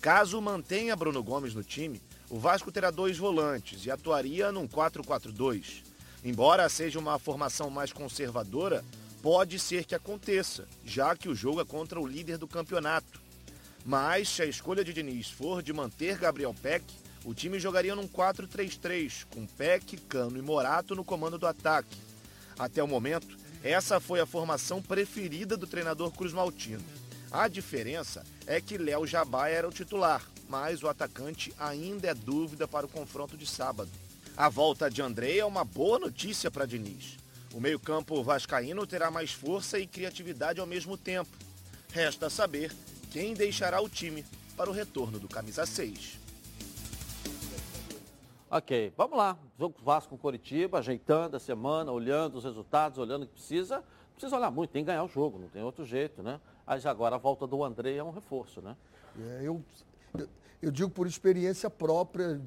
Caso mantenha Bruno Gomes no time, o Vasco terá dois volantes e atuaria num 4-4-2. Embora seja uma formação mais conservadora, pode ser que aconteça, já que o jogo é contra o líder do campeonato. Mas se a escolha de Diniz for de manter Gabriel Peck, o time jogaria num 4-3-3, com Peck, Cano e Morato no comando do ataque. Até o momento, essa foi a formação preferida do treinador Cruz Maltino. A diferença é que Léo Jabá era o titular, mas o atacante ainda é dúvida para o confronto de sábado. A volta de André é uma boa notícia para Diniz. O meio-campo vascaíno terá mais força e criatividade ao mesmo tempo. Resta saber quem deixará o time para o retorno do camisa 6. Ok, vamos lá. Jogo Vasco Coritiba, ajeitando a semana, olhando os resultados, olhando o que precisa. Precisa olhar muito, tem que ganhar o jogo, não tem outro jeito, né? Mas agora a volta do André é um reforço, né? É, eu, eu digo por experiência própria,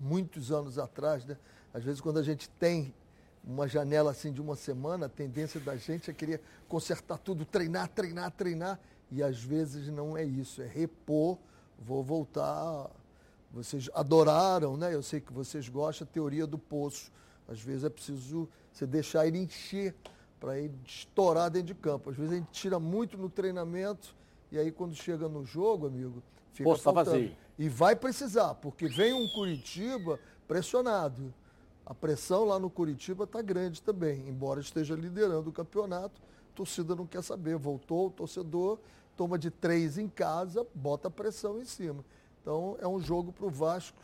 muitos anos atrás, né? Às vezes quando a gente tem uma janela assim de uma semana, a tendência da gente é querer consertar tudo, treinar, treinar, treinar. E às vezes não é isso, é repor, vou voltar. Vocês adoraram, né? Eu sei que vocês gostam da teoria do poço. Às vezes é preciso você deixar ele encher para ele estourar dentro de campo. Às vezes a gente tira muito no treinamento e aí quando chega no jogo, amigo, fica Poço tá faltando. vazio. E vai precisar, porque vem um Curitiba pressionado. A pressão lá no Curitiba está grande também, embora esteja liderando o campeonato. A torcida não quer saber. Voltou o torcedor, toma de três em casa, bota a pressão em cima. Então é um jogo para o Vasco,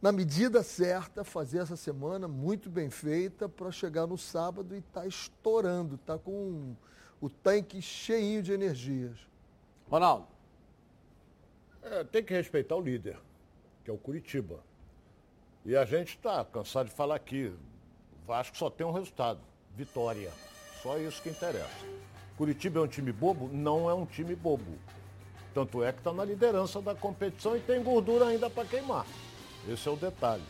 na medida certa, fazer essa semana muito bem feita para chegar no sábado e estar tá estourando, tá com o tanque cheinho de energias. Ronaldo. É, tem que respeitar o líder, que é o Curitiba. E a gente está cansado de falar aqui. O Vasco só tem um resultado: vitória. Só isso que interessa. Curitiba é um time bobo? Não é um time bobo. Tanto é que está na liderança da competição e tem gordura ainda para queimar. Esse é o detalhe.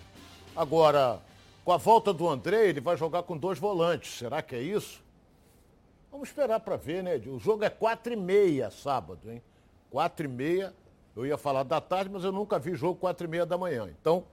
Agora, com a volta do André, ele vai jogar com dois volantes. Será que é isso? Vamos esperar para ver, né? O jogo é quatro e meia sábado, hein? Quatro e meia. Eu ia falar da tarde, mas eu nunca vi jogo quatro e meia da manhã. Então,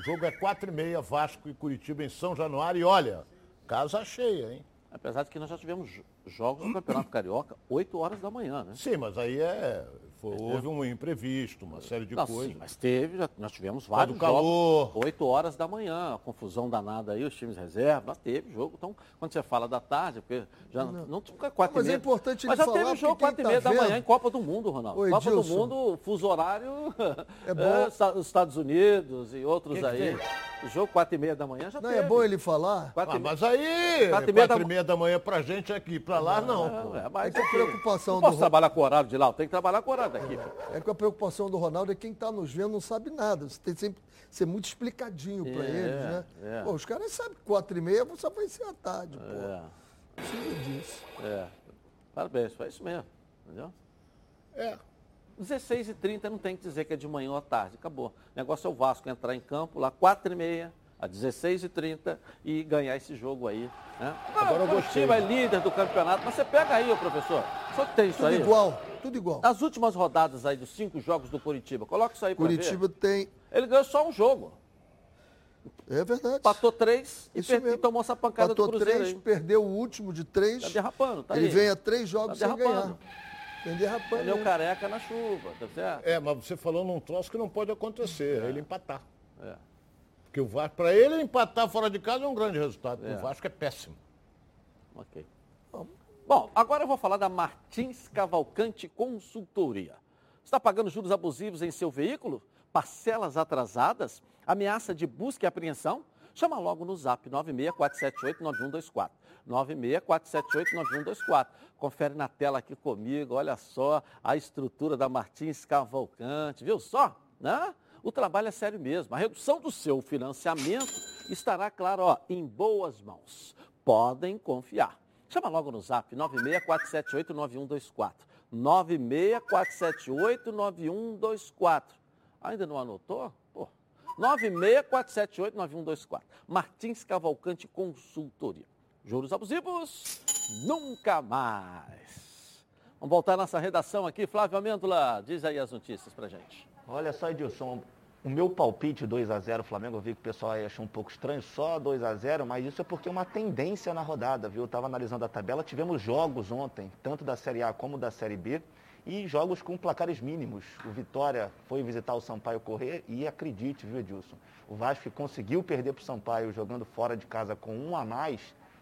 o jogo é quatro e meia, Vasco e Curitiba em São Januário. E olha, casa cheia, hein? Apesar de que nós já tivemos jogos no Campeonato Carioca, 8 horas da manhã, né? Sim, mas aí é. Foi, houve um imprevisto, uma série de Não, coisas. Sim, mas teve, já, nós tivemos vários do calor. jogos. 8 horas da manhã, a confusão danada aí, os times reserva, mas teve jogo. Então, quando você fala da tarde, porque já não, não fica 4 Mas e é meia. importante Mas já falar, teve jogo porque 4 e meia tá da manhã em Copa do Mundo, Ronaldo. Oi, Copa Edilson. do Mundo, fuso horário, É bom. é, Esta- os Estados Unidos e outros Que que aí. O jogo 4 e meia da manhã já Não, teve. é bom ele falar? Quatro Ah, mas aí, Quatro quatro e meia da meia da manhã pra gente aqui, pra lá não. É, mas É que a aqui- preocupação não do posso Ro- trabalhar com o horário de lá, tenho que trabalhar com o horário daqui. É que a preocupação do Ronaldo é quem está nos vendo não sabe nada. Você tem sempre ser muito explicadinho para É, eles, né? é. Pô, os caras sabem que quatro e meia só vai ser à tarde, pô. É. Precisa disso. É. Parabéns, foi isso mesmo. Entendeu? É. 16 h 30 não tem que dizer que é de manhã ou à tarde. Acabou. O negócio é o Vasco entrar em campo lá 4 e meia, a 16 h 30 e ganhar esse jogo aí. Né? Agora o. Curitiba é líder do campeonato, mas você pega aí, ô professor. Só que tem isso Tudo aí. igual, tudo igual. As últimas rodadas aí dos cinco jogos do Curitiba, coloca isso aí pra Curitiba ver. tem. Ele ganhou só um jogo. É verdade. Empatou três e, per- e tomou essa pancada Empatou do Cruzeiro três, aí. perdeu o último de três. Tá derrapando, tá Ele aí. vem a três jogos Tá sem ganhar. Vem derrapando. Ele é o careca na chuva, tá certo? É, mas você falou num troço que não pode acontecer, é ele empatar. É. Porque o Vasco, para ele empatar fora de casa é um grande resultado. É. O Vasco é péssimo. Ok. Bom, agora eu vou falar da Martins Cavalcante Consultoria. Está pagando juros abusivos em seu veículo? Parcelas atrasadas? Ameaça de busca e apreensão? Chama logo no zap 964789124. 964789124. Confere na tela aqui comigo, olha só a estrutura da Martins Cavalcante, viu só? Né? O trabalho é sério mesmo. A redução do seu financiamento estará, claro, ó, em boas mãos. Podem confiar. Chama logo no zap 964789124. 964789124. Ainda não anotou? Pô. 964789124. Martins Cavalcante Consultoria. Juros abusivos? Nunca mais. Vamos voltar à nossa redação aqui. Flávio Amêndola, diz aí as notícias pra gente. Olha só, Edilson, o meu palpite 2 a 0 Flamengo, eu vi que o pessoal achou um pouco estranho, só 2 a 0 mas isso é porque é uma tendência na rodada, viu? Eu estava analisando a tabela, tivemos jogos ontem, tanto da Série A como da Série B, e jogos com placares mínimos. O Vitória foi visitar o Sampaio correr e acredite, viu, Edilson? O Vasco conseguiu perder para o Sampaio jogando fora de casa com um a mais,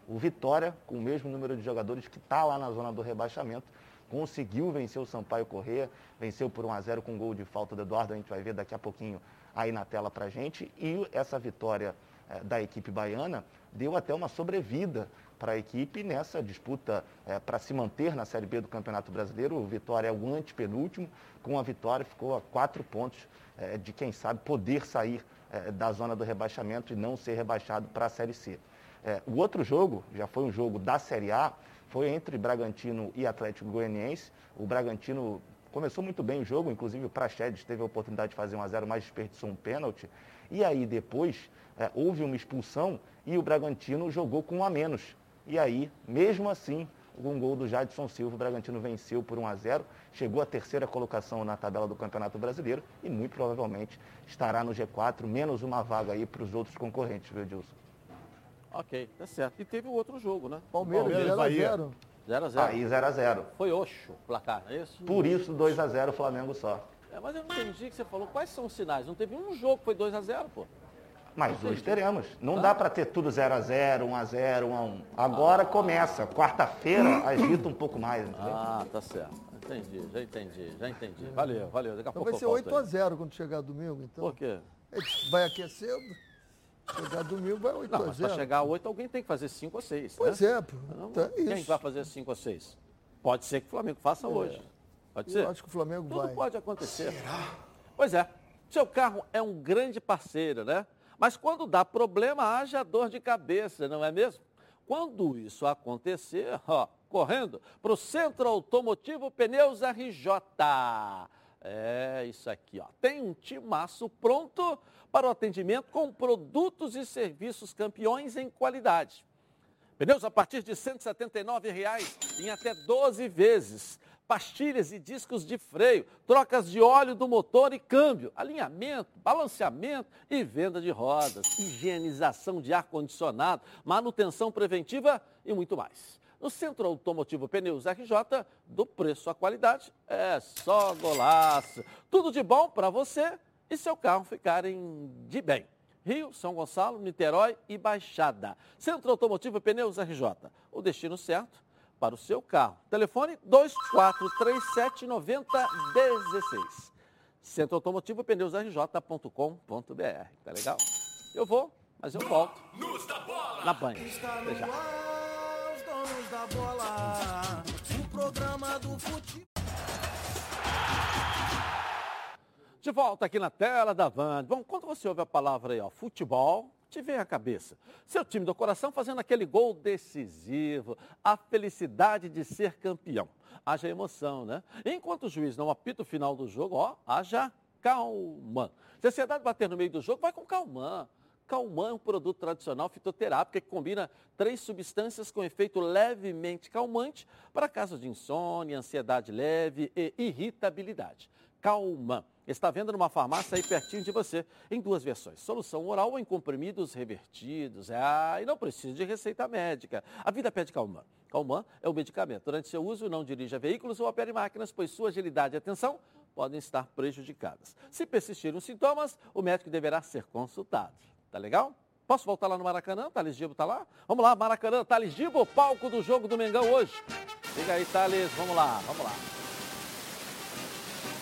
O Vitória, com o mesmo número de jogadores que está lá na zona do rebaixamento, conseguiu vencer o Sampaio Corrêa, venceu por 1 a 0 com gol de falta do Eduardo, a gente vai ver daqui a pouquinho aí na tela para gente. E essa vitória eh, da equipe baiana deu até uma sobrevida para a equipe nessa disputa eh, para se manter na Série B do Campeonato Brasileiro. O Vitória é o antepenúltimo, com a vitória ficou a quatro pontos eh, de, quem sabe, poder sair da zona do rebaixamento e não ser rebaixado para a Série C. o outro jogo, já foi um jogo da Série A, foi entre Bragantino e Atlético Goianiense. O Bragantino começou muito bem o jogo, inclusive o Praxedes teve a oportunidade de fazer um a 0 mas desperdiçou um pênalti. E aí depois é, houve uma expulsão e o Bragantino jogou com um a menos. E aí, mesmo assim, com um gol do Jadson Silva, o Bragantino venceu por 1 a 0, chegou à terceira colocação na tabela do Campeonato Brasileiro e muito provavelmente estará no G4, menos uma vaga aí para os outros concorrentes, viu, Edilson? Ok, tá certo. E teve o outro jogo, né? Palmeiras, 0x0. 0x0. Aí 0x0. Foi Oxo o placar, não é isso? Por isso 2x0 Flamengo só. É, mas eu não entendi o que você falou. Quais são os sinais? Não teve um jogo que foi 2x0, pô. Mas hoje teremos. Não tá. dá para ter tudo 0x0, 1x0, 1x1. Agora ah. começa. Quarta-feira agita um pouco mais, entendeu? Ah, tá certo. Entendi, já entendi, já entendi. Valeu, valeu. Daqui a então pouco vai ser 8x0 quando chegar domingo, então. Por quê? Vai aquecendo. Chegar domingo vai 8 não, a 0. Para chegar a 8, alguém tem que fazer 5 ou 6. Pois né? é, pô. Não, tá quem isso. vai fazer 5 ou 6? Pode ser que o Flamengo faça é. hoje. Pode ser? Eu acho que o Flamengo Tudo vai. pode acontecer. Pois é. Seu carro é um grande parceiro, né? Mas quando dá problema, haja dor de cabeça, não é mesmo? Quando isso acontecer, ó, correndo para o Centro Automotivo Pneus RJ. É isso aqui, ó. Tem um timaço pronto para o atendimento com produtos e serviços campeões em qualidade. Pneus a partir de 179 reais, em até 12 vezes. Pastilhas e discos de freio, trocas de óleo do motor e câmbio, alinhamento, balanceamento e venda de rodas, higienização de ar-condicionado, manutenção preventiva e muito mais. No Centro Automotivo Pneus RJ, do preço à qualidade, é só golaço. Tudo de bom para você e seu carro ficarem de bem. Rio, São Gonçalo, Niterói e Baixada. Centro Automotivo Pneus RJ. O destino certo para o seu carro. Telefone 24379016. Centro Automotivo Pneus RJ.com.br. Tá legal? Eu vou, mas eu volto. Na banha. Até já. Da bola, o programa do futebol. De volta aqui na tela da Van. Bom, quando você ouve a palavra aí, ó, futebol, te vem à cabeça. Seu time do coração fazendo aquele gol decisivo, a felicidade de ser campeão. Haja emoção, né? Enquanto o juiz não apita o final do jogo, ó, haja calma. Se a ansiedade bater no meio do jogo, vai com calma. Calmã é um produto tradicional fitoterápico que combina três substâncias com efeito levemente calmante para casos de insônia, ansiedade leve e irritabilidade. Calmã. Está vendo numa farmácia aí pertinho de você, em duas versões. Solução oral ou em comprimidos revertidos. Ah, e não precisa de receita médica. A vida pede Calmã. Calmã é o medicamento. Durante seu uso, não dirija veículos ou opere máquinas, pois sua agilidade e atenção podem estar prejudicadas. Se persistirem os sintomas, o médico deverá ser consultado. Tá legal? Posso voltar lá no Maracanã? Thales Gibo tá lá? Vamos lá, Maracanã, Thales Gibo, palco do jogo do Mengão hoje. Liga aí, Thales, vamos lá, vamos lá.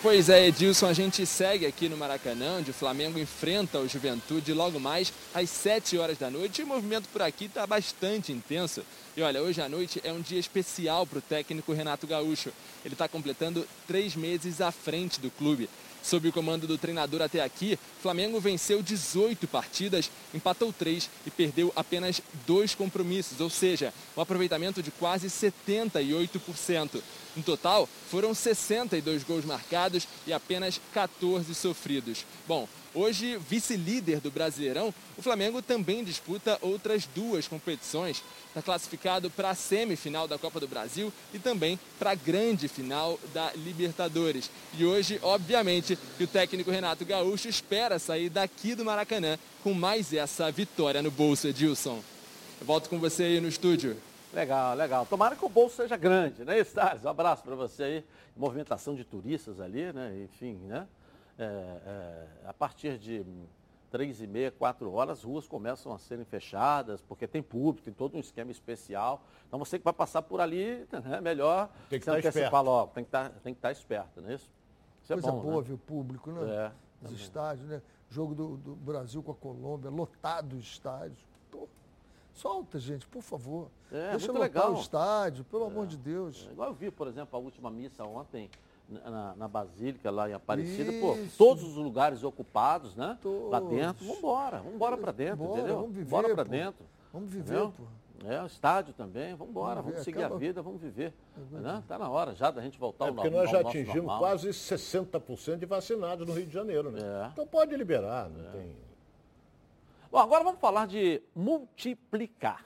Pois é, Edilson, a gente segue aqui no Maracanã, onde o Flamengo enfrenta o Juventude logo mais às 7 horas da noite. E o movimento por aqui está bastante intenso. E olha, hoje à noite é um dia especial para o técnico Renato Gaúcho. Ele está completando três meses à frente do clube. Sob o comando do treinador até aqui, Flamengo venceu 18 partidas, empatou 3 e perdeu apenas dois compromissos, ou seja, um aproveitamento de quase 78%. No total, foram 62 gols marcados e apenas 14 sofridos. Bom, hoje vice-líder do Brasileirão, o Flamengo também disputa outras duas competições. Está classificado para a semifinal da Copa do Brasil e também para a grande final da Libertadores. E hoje, obviamente, que o técnico Renato Gaúcho espera sair daqui do Maracanã com mais essa vitória no bolso, Edilson. Eu volto com você aí no estúdio. Legal, legal. Tomara que o bolso seja grande, né, Stars? Um abraço para você aí. Movimentação de turistas ali, né? Enfim, né? É, é, a partir de três e meia, quatro horas, as ruas começam a serem fechadas, porque tem público, tem todo um esquema especial. Então você que vai passar por ali, é melhor tem que se estar antecipar esperto. logo, tem que estar, tem que estar esperto, não é isso? Isso Coisa é bom, boa né? ver o público, né? É, Os estádios, né? Jogo do, do Brasil com a Colômbia, lotado os estádios. Pô, solta, gente, por favor. É, Deixa muito lotar legal. o estádio, pelo amor de Deus. É, Igual eu vi, por exemplo, a última missa ontem na, na Basílica, lá em Aparecida, pô, Isso. todos os lugares ocupados, né? Lá Todos. dentro, vamos embora, vamos embora pra dentro, Bora, entendeu? vamos viver, Bora pra pô. dentro. Vamos viver, entendeu? pô. É, o estádio também, vamos embora, Vamos vamos seguir a acaba- vida, vamos viver. Né? Tá na hora já da gente voltar É ao porque no- nós já atingimos normal. quase 60% de vacinados no Rio de Janeiro, né? É. Então pode liberar, não tem... Bom, agora vamos falar de multiplicar.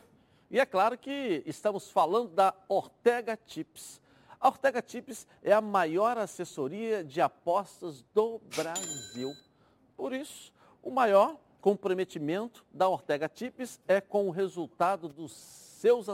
E é claro que estamos falando da Ortega Tips. A Ortega Tips é a maior assessoria de apostas do Brasil. Por isso, o maior comprometimento da Ortega Tips é com o resultado dos seus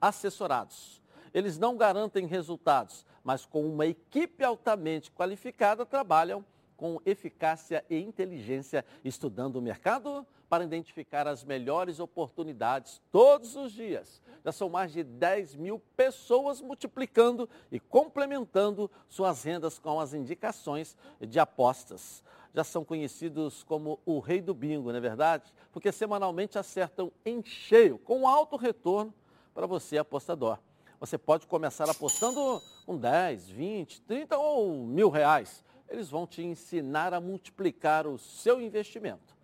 assessorados. Eles não garantem resultados, mas com uma equipe altamente qualificada trabalham com eficácia e inteligência, estudando o mercado para identificar as melhores oportunidades todos os dias. Já são mais de 10 mil pessoas multiplicando e complementando suas rendas com as indicações de apostas. Já são conhecidos como o rei do bingo, não é verdade? Porque semanalmente acertam em cheio, com alto retorno para você, apostador. Você pode começar apostando com 10, 20, 30 ou mil reais. Eles vão te ensinar a multiplicar o seu investimento.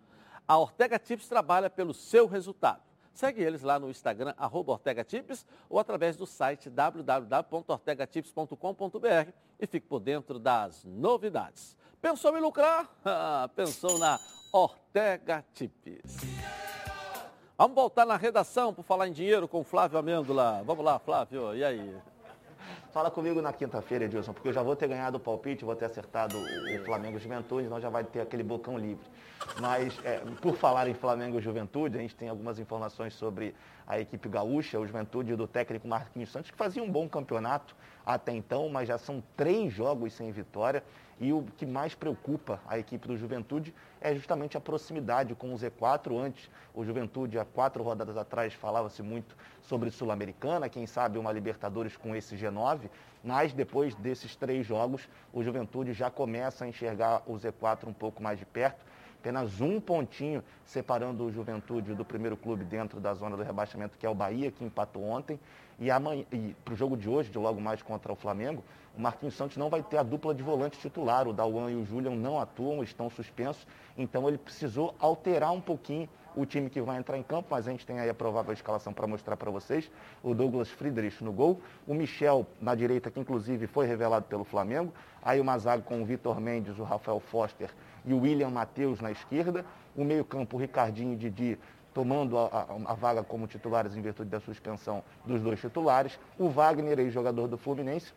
A Ortega Tips trabalha pelo seu resultado. Segue eles lá no Instagram, arroba Ortega Tips, ou através do site www.ortegatips.com.br e fique por dentro das novidades. Pensou em lucrar? Ah, Pensou na Ortega Tips. Vamos voltar na redação para falar em dinheiro com Flávio Amêndola. Vamos lá, Flávio, e aí? Fala comigo na quinta-feira, Edilson, porque eu já vou ter ganhado o palpite, vou ter acertado o Flamengo Juventude, então já vai ter aquele bocão livre. Mas, é, por falar em Flamengo Juventude, a gente tem algumas informações sobre a equipe gaúcha, o Juventude do técnico Marquinhos Santos, que fazia um bom campeonato até então, mas já são três jogos sem vitória. E o que mais preocupa a equipe do Juventude é justamente a proximidade com o Z4. Antes, o Juventude, há quatro rodadas atrás, falava-se muito sobre Sul-Americana, quem sabe uma Libertadores com esse G9. Mas depois desses três jogos, o Juventude já começa a enxergar o Z4 um pouco mais de perto. Apenas um pontinho separando o Juventude do primeiro clube dentro da zona do rebaixamento, que é o Bahia, que empatou ontem. E, e para o jogo de hoje, de logo mais contra o Flamengo, o Marquinhos Santos não vai ter a dupla de volante titular. O Dauan e o Julian não atuam, estão suspensos. Então ele precisou alterar um pouquinho o time que vai entrar em campo, mas a gente tem aí a provável escalação para mostrar para vocês. O Douglas Friedrich no gol, o Michel na direita, que inclusive foi revelado pelo Flamengo. Aí o Mazago com o Vitor Mendes, o Rafael Foster e o William Matheus na esquerda. O meio-campo, o Ricardinho e Didi tomando a, a- a vaga como titulares em virtude da suspensão dos dois titulares. O Wagner, aí, jogador do Fluminense.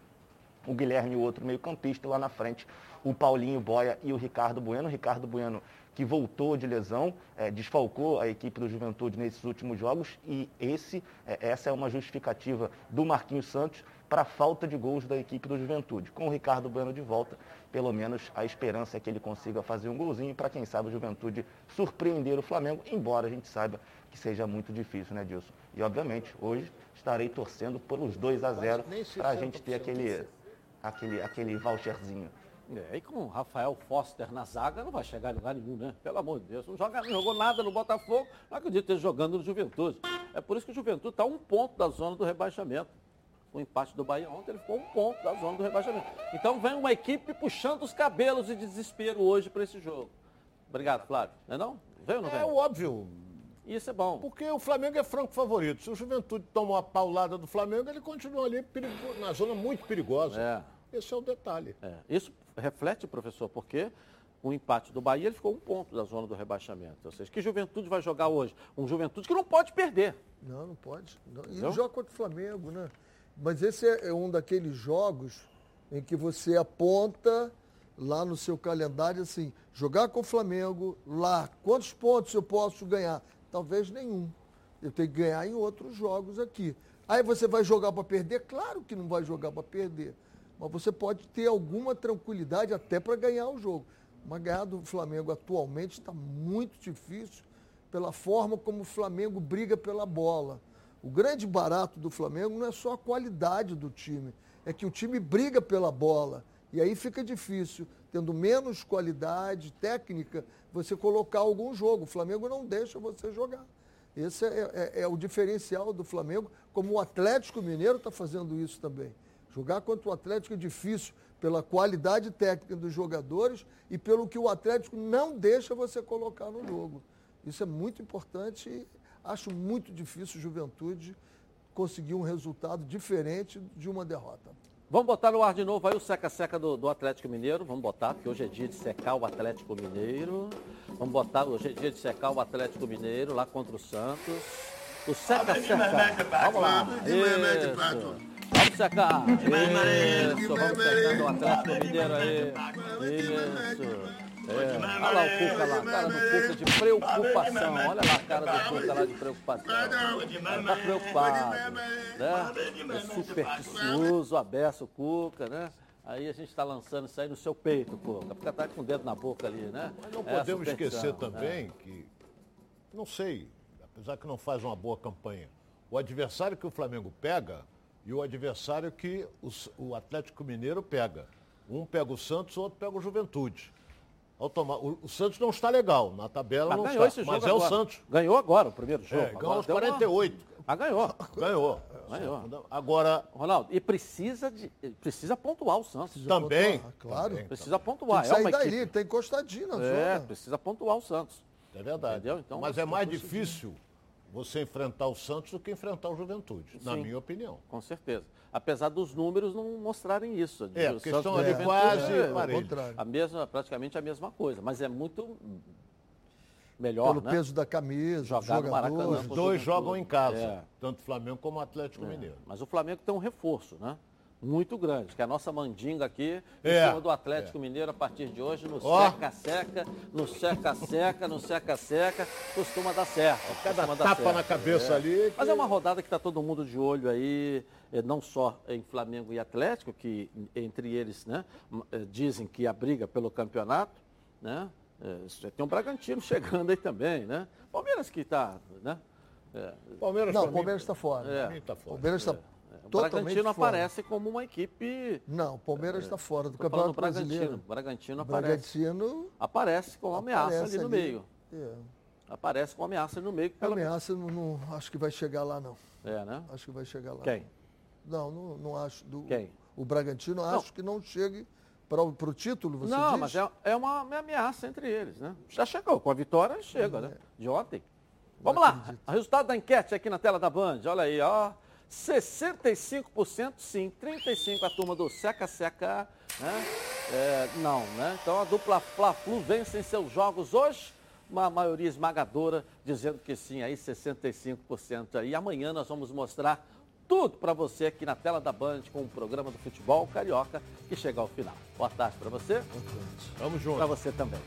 O Guilherme, o outro meio-campista, lá na frente, o Paulinho Boia e o Ricardo Bueno. O Ricardo Bueno que voltou de lesão, eh, desfalcou a equipe do Juventude nesses últimos jogos e esse, eh, essa é uma justificativa do Marquinhos Santos para a falta de gols da equipe do Juventude. Com o Ricardo Bueno de volta, pelo menos a esperança é que ele consiga fazer um golzinho para quem sabe o Juventude surpreender o Flamengo, embora a gente saiba que seja muito difícil, né, Dilson? E obviamente, hoje estarei torcendo pelos 2 a 0 nem para a gente ter 60% aquele, aquele, aquele voucherzinho. É, e com o Rafael Foster na zaga não vai chegar em lugar nenhum, né? Pelo amor de Deus. Não, joga, não jogou nada no Botafogo, não acredito ele jogando no Juventude. É por isso que o Juventude está um ponto da zona do rebaixamento. O empate do Bahia ontem, ele ficou um ponto da zona do rebaixamento. Então vem uma equipe puxando os cabelos de desespero hoje para esse jogo. Obrigado, Flávio. Não é não? Veio ou não É veio? óbvio. Isso é bom. Porque o Flamengo é franco favorito. Se o Juventude toma uma paulada do Flamengo, ele continua ali perigo- na zona muito perigosa. É. Esse é o detalhe. É, Isso reflete, professor, porque o empate do Bahia ele ficou um ponto da zona do rebaixamento. Ou seja, que juventude vai jogar hoje? Um juventude que não pode perder. Não, não pode. Não. E não joga contra o Flamengo, né? Mas esse é é um daqueles jogos em que você aponta lá no seu calendário assim, jogar com o Flamengo, lá, quantos pontos eu posso ganhar? Talvez nenhum. Eu tenho que ganhar em outros jogos aqui. Aí você vai jogar para perder? Claro que não vai jogar para perder. Mas você pode ter alguma tranquilidade até para ganhar o jogo. Mas ganhar do Flamengo atualmente está muito difícil pela forma como o Flamengo briga pela bola. O grande barato do Flamengo não é só a qualidade do time, é que o time briga pela bola. E aí fica difícil, tendo menos qualidade técnica, você colocar algum jogo. O Flamengo não deixa você jogar. Esse é, é, é o diferencial do Flamengo, como o Atlético Mineiro está fazendo isso também. Jogar contra o Atlético é difícil pela qualidade técnica dos jogadores e pelo que o Atlético não deixa você colocar no jogo. Isso é muito importante e acho muito difícil o Juventude conseguir um resultado diferente de uma derrota. Vamos botar no ar de novo aí o seca-seca do, do, Atlético Mineiro. Vamos botar, porque hoje é dia de secar o Atlético Mineiro. Vamos botar, hoje é dia de secar o Atlético Mineiro lá contra o Santos. O seca-seca. Vamos lá. Isso. Vamos secar. Isso. Vamos secando o Atlético Mineiro aí. Isso. É. Olha lá o Cuca lá, cara do Cuca de preocupação. Olha lá a cara do Cuca lá de preocupação. Tá preocupado, né? É supersticioso, aberto o Cuca, né? Aí a gente está lançando isso aí no seu peito, Cuca. Fica tá com o dedo na boca ali, né? Mas não é podemos esquecer também né? que, não sei, apesar que não faz uma boa campanha, o adversário que o Flamengo pega e o adversário que o Atlético Mineiro pega. Um pega o Santos, o outro pega o Juventude. O, o, Santos não está legal. Na tabela mas não ganhou está. Esse mas é agora. o Santos. Ganhou agora o primeiro jogo. É, ganhou aos 48. Uma... Ah, ganhou. Ganhou. Ganhou. Agora. Ronaldo, e precisa, de, precisa pontuar o Santos. Precisa também. Pontuar, claro. Também, precisa pontuar. Tem que sair é daí, tem encostadinho na É, zona. precisa pontuar o Santos. É verdade. Então, mas é mais difícil você enfrentar o Santos do que enfrentar o Juventude, Sim, na minha opinião. Com certeza. Apesar dos números não mostrarem isso. É, a questão ali é, quase é, a mesma, praticamente a mesma coisa, mas é muito melhor, Pelo né? peso da camisa, jogar no Maracanã. Os dois jogam em casa, é. tanto Flamengo como Atlético é. Mineiro. Mas o Flamengo tem um reforço, né? Muito grande, que é a nossa mandinga aqui, em é, cima do Atlético é. Mineiro, a partir de hoje, no seca-seca, no seca-seca, no seca-seca, costuma dar certo. Cada tapa certo. na cabeça é. ali. Que... Mas é uma rodada que está todo mundo de olho aí, eh, não só em Flamengo e Atlético, que entre eles né, eh, dizem que a briga pelo campeonato, né? É, tem um Bragantino chegando aí também, né? Palmeiras que está, né? É. Palmeiras não, Palmeiras está fora. É. Tá fora. Palmeiras está o Bragantino fora. aparece como uma equipe. Não, o Palmeiras está fora do Campeonato Bragantino. Brasileiro. Bragantino aparece. Bragantino aparece com ameaça aparece ali no ali. meio. É. Aparece com ameaça no meio. Pelo ameaça não, não, acho que vai chegar lá não. É, né? Acho que vai chegar lá. Quem? Não, não, não acho. Do, Quem? O Bragantino não. acho que não chegue para o título, você Não, diz? mas é, é uma, uma, ameaça entre eles, né? Já chegou, com a vitória chega, é. né? De ontem. Vamos lá, o resultado da enquete aqui na tela da Band, olha aí, ó. 65% sim, 35% a turma do Seca Seca, né? É, não, né? Então a dupla Fla-Flu vence em seus jogos hoje, uma maioria esmagadora dizendo que sim, aí 65% aí. Amanhã nós vamos mostrar tudo para você aqui na tela da Band com o programa do futebol carioca que chega ao final. Boa tarde para você. Vamos junto. Para você também.